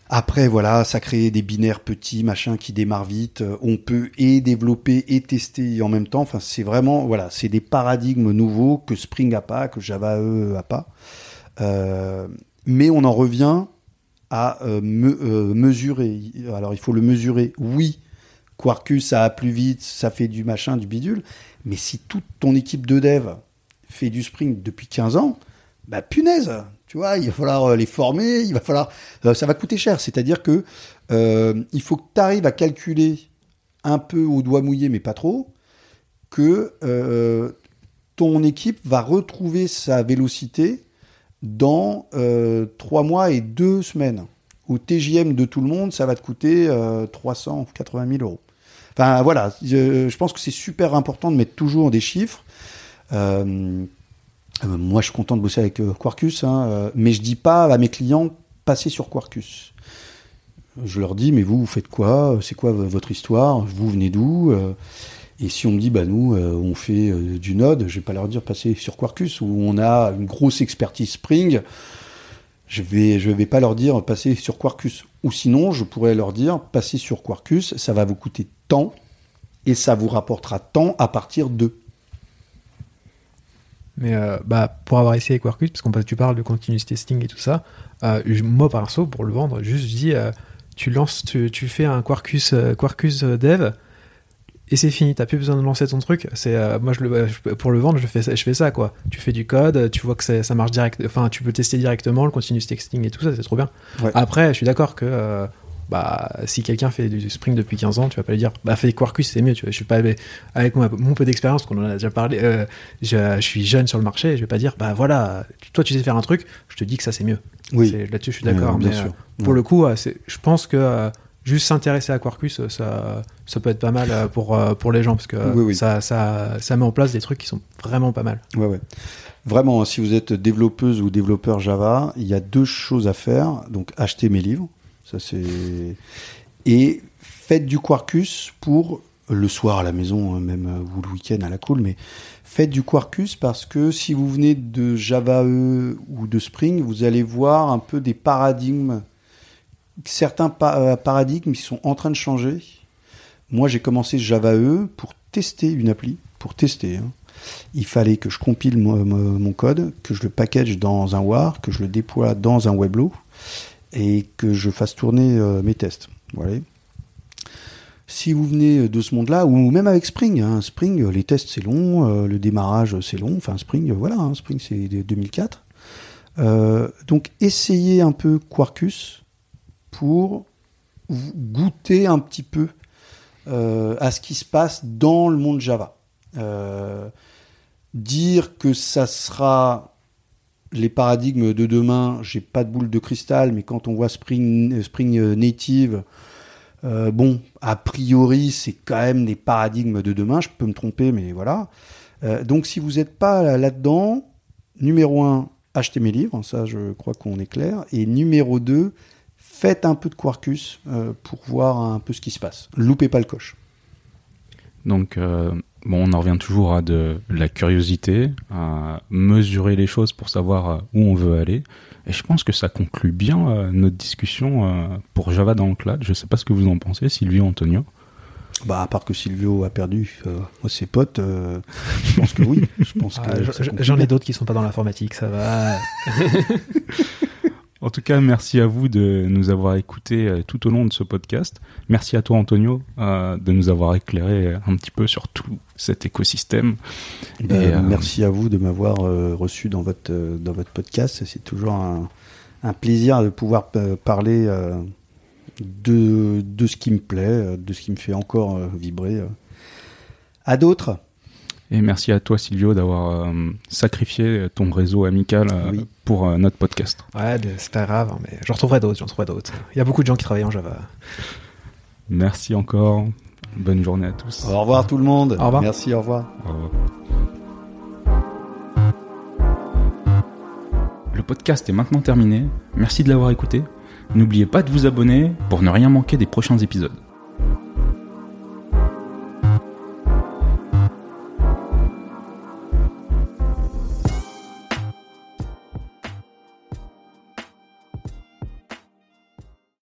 après, voilà, ça crée des binaires petits, machin, qui démarrent vite. Euh, On peut et développer et tester en même temps. Enfin, c'est vraiment, voilà, c'est des paradigmes nouveaux que Spring a pas, que Java eux a pas. Euh, mais on en revient à euh, me- mesurer. Alors, il faut le mesurer. Oui, Quarkus, ça va plus vite, ça fait du machin, du bidule. Mais si toute ton équipe de dev fait du Spring depuis 15 ans, bah punaise, tu vois, il va falloir euh, les former, il va falloir, euh, ça va coûter cher. C'est-à-dire que euh, il faut que tu arrives à calculer un peu au doigt mouillé, mais pas trop, que ton équipe va retrouver sa vélocité dans euh, trois mois et deux semaines. Au TJM de tout le monde, ça va te coûter euh, 380 000 euros. Enfin voilà, je pense que c'est super important de mettre toujours des chiffres. Euh, moi, je suis content de bosser avec euh, Quarkus, hein, euh, mais je dis pas à mes clients passez sur Quarkus. Je leur dis mais vous, vous faites quoi? C'est quoi votre histoire? Vous venez d'où? Et si on me dit bah nous, on fait du Node, je vais pas leur dire passez sur Quarkus où on a une grosse expertise Spring. Je vais, je vais pas leur dire passez sur Quarkus. Ou sinon, je pourrais leur dire passez sur Quarkus, ça va vous coûter tant et ça vous rapportera tant à partir de. Mais euh, bah, pour avoir essayé Quarkus, parce que tu parles de continuous testing et tout ça, euh, moi perso, pour le vendre, juste je dis, euh, tu lances, tu, tu fais un Quarkus, euh, Quarkus dev, et c'est fini, t'as plus besoin de lancer ton truc. C'est moi je le, pour le vendre, je fais ça, je fais ça quoi. Tu fais du code, tu vois que ça, ça marche direct, enfin tu peux tester directement le continuous testing et tout ça, c'est trop bien. Ouais. Après, je suis d'accord que bah si quelqu'un fait du Spring depuis 15 ans, tu vas pas lui dire bah fais Quarkus, c'est mieux. Tu vois, je suis pas avec moi, mon peu d'expérience qu'on en a déjà parlé. euh, je, je suis jeune sur le marché, je vais pas dire bah voilà, toi tu sais faire un truc, je te dis que ça c'est mieux. Oui, Là-dessus, je suis d'accord. Euh, bien mais, sûr. euh, pour le coup, euh, je pense que euh, juste s'intéresser à Quarkus, euh, ça, ça peut être pas mal euh, pour, euh, pour les gens parce que euh, Oui, oui. Ça, ça, ça met en place des trucs qui sont vraiment pas mal. Ouais, ouais. Vraiment, hein, si vous êtes développeuse ou développeur Java, il y a deux choses à faire. Donc, achetez mes livres. Et faites du Quarkus pour le soir à la maison, euh, même euh, ou le week-end à la cool, mais faites du Quarkus parce que si vous venez de Java E ou de Spring, vous allez voir un peu des paradigmes, certains euh, paradigmes qui sont en train de changer. Moi, j'ai commencé Java E pour tester une appli, pour tester. hein. Il fallait que je compile mon, code, que je le package dans un WAR, que je le déploie dans un Weblo et que je fasse tourner euh, mes tests. Voilà. Si vous venez de ce monde-là, ou même avec Spring, hein, Spring, euh, les tests c'est long, euh, le démarrage c'est long, enfin Spring, voilà, hein, Spring c'est de 2004. Euh, donc essayez un peu Quarkus pour goûter un petit peu à ce qui se passe dans le monde Java. Dire que ça sera les paradigmes de demain, j'ai pas de boule de cristal, mais quand on voit Spring, Spring Native, euh, bon, a priori, c'est quand même des paradigmes de demain. Je peux me tromper, mais voilà. Euh, donc, si vous n'êtes pas là-dedans, numéro un, achetez mes livres, ça, je crois qu'on est clair. Et numéro 2, faites un peu de Quarkus euh, pour voir un peu ce qui se passe. Loupez pas le coche. Donc, euh, bon, on en revient toujours à de la curiosité, à mesurer les choses pour savoir euh, où on veut aller. Et je pense que ça conclut bien euh, notre discussion euh, pour Java dans le cloud. Je sais pas ce que vous en pensez, Sylvie, Antonio. Bah, à part que Silvio a perdu euh, ses potes, euh, je pense que oui. Je pense que Ah, J'en ai d'autres qui sont pas dans l'informatique, ça va. En tout cas, merci à vous de nous avoir écoutés tout au long de ce podcast. Merci à toi, Antonio, euh, de nous avoir éclairé un petit peu sur tout cet écosystème. Ben, Et, euh, Merci à vous de m'avoir euh, reçu dans votre, euh, dans votre podcast. C'est toujours un, un plaisir de pouvoir parler euh, de, de ce qui me plaît, de ce qui me fait encore euh, vibrer. À d'autres Et merci à toi, Silvio, d'avoir euh, sacrifié ton réseau amical euh, Oui. pour euh, notre podcast. Ouais, c'est pas grave, hein, mais j'en retrouverai d'autres, j'en retrouverai d'autres. Il y a beaucoup de gens qui travaillent en Java. Merci encore. Bonne journée à tous. Au revoir tout le monde. Au revoir. Merci, au revoir. Au revoir. Le podcast est maintenant terminé. Merci de l'avoir écouté. N'oubliez pas de vous abonner pour ne rien manquer des prochains épisodes.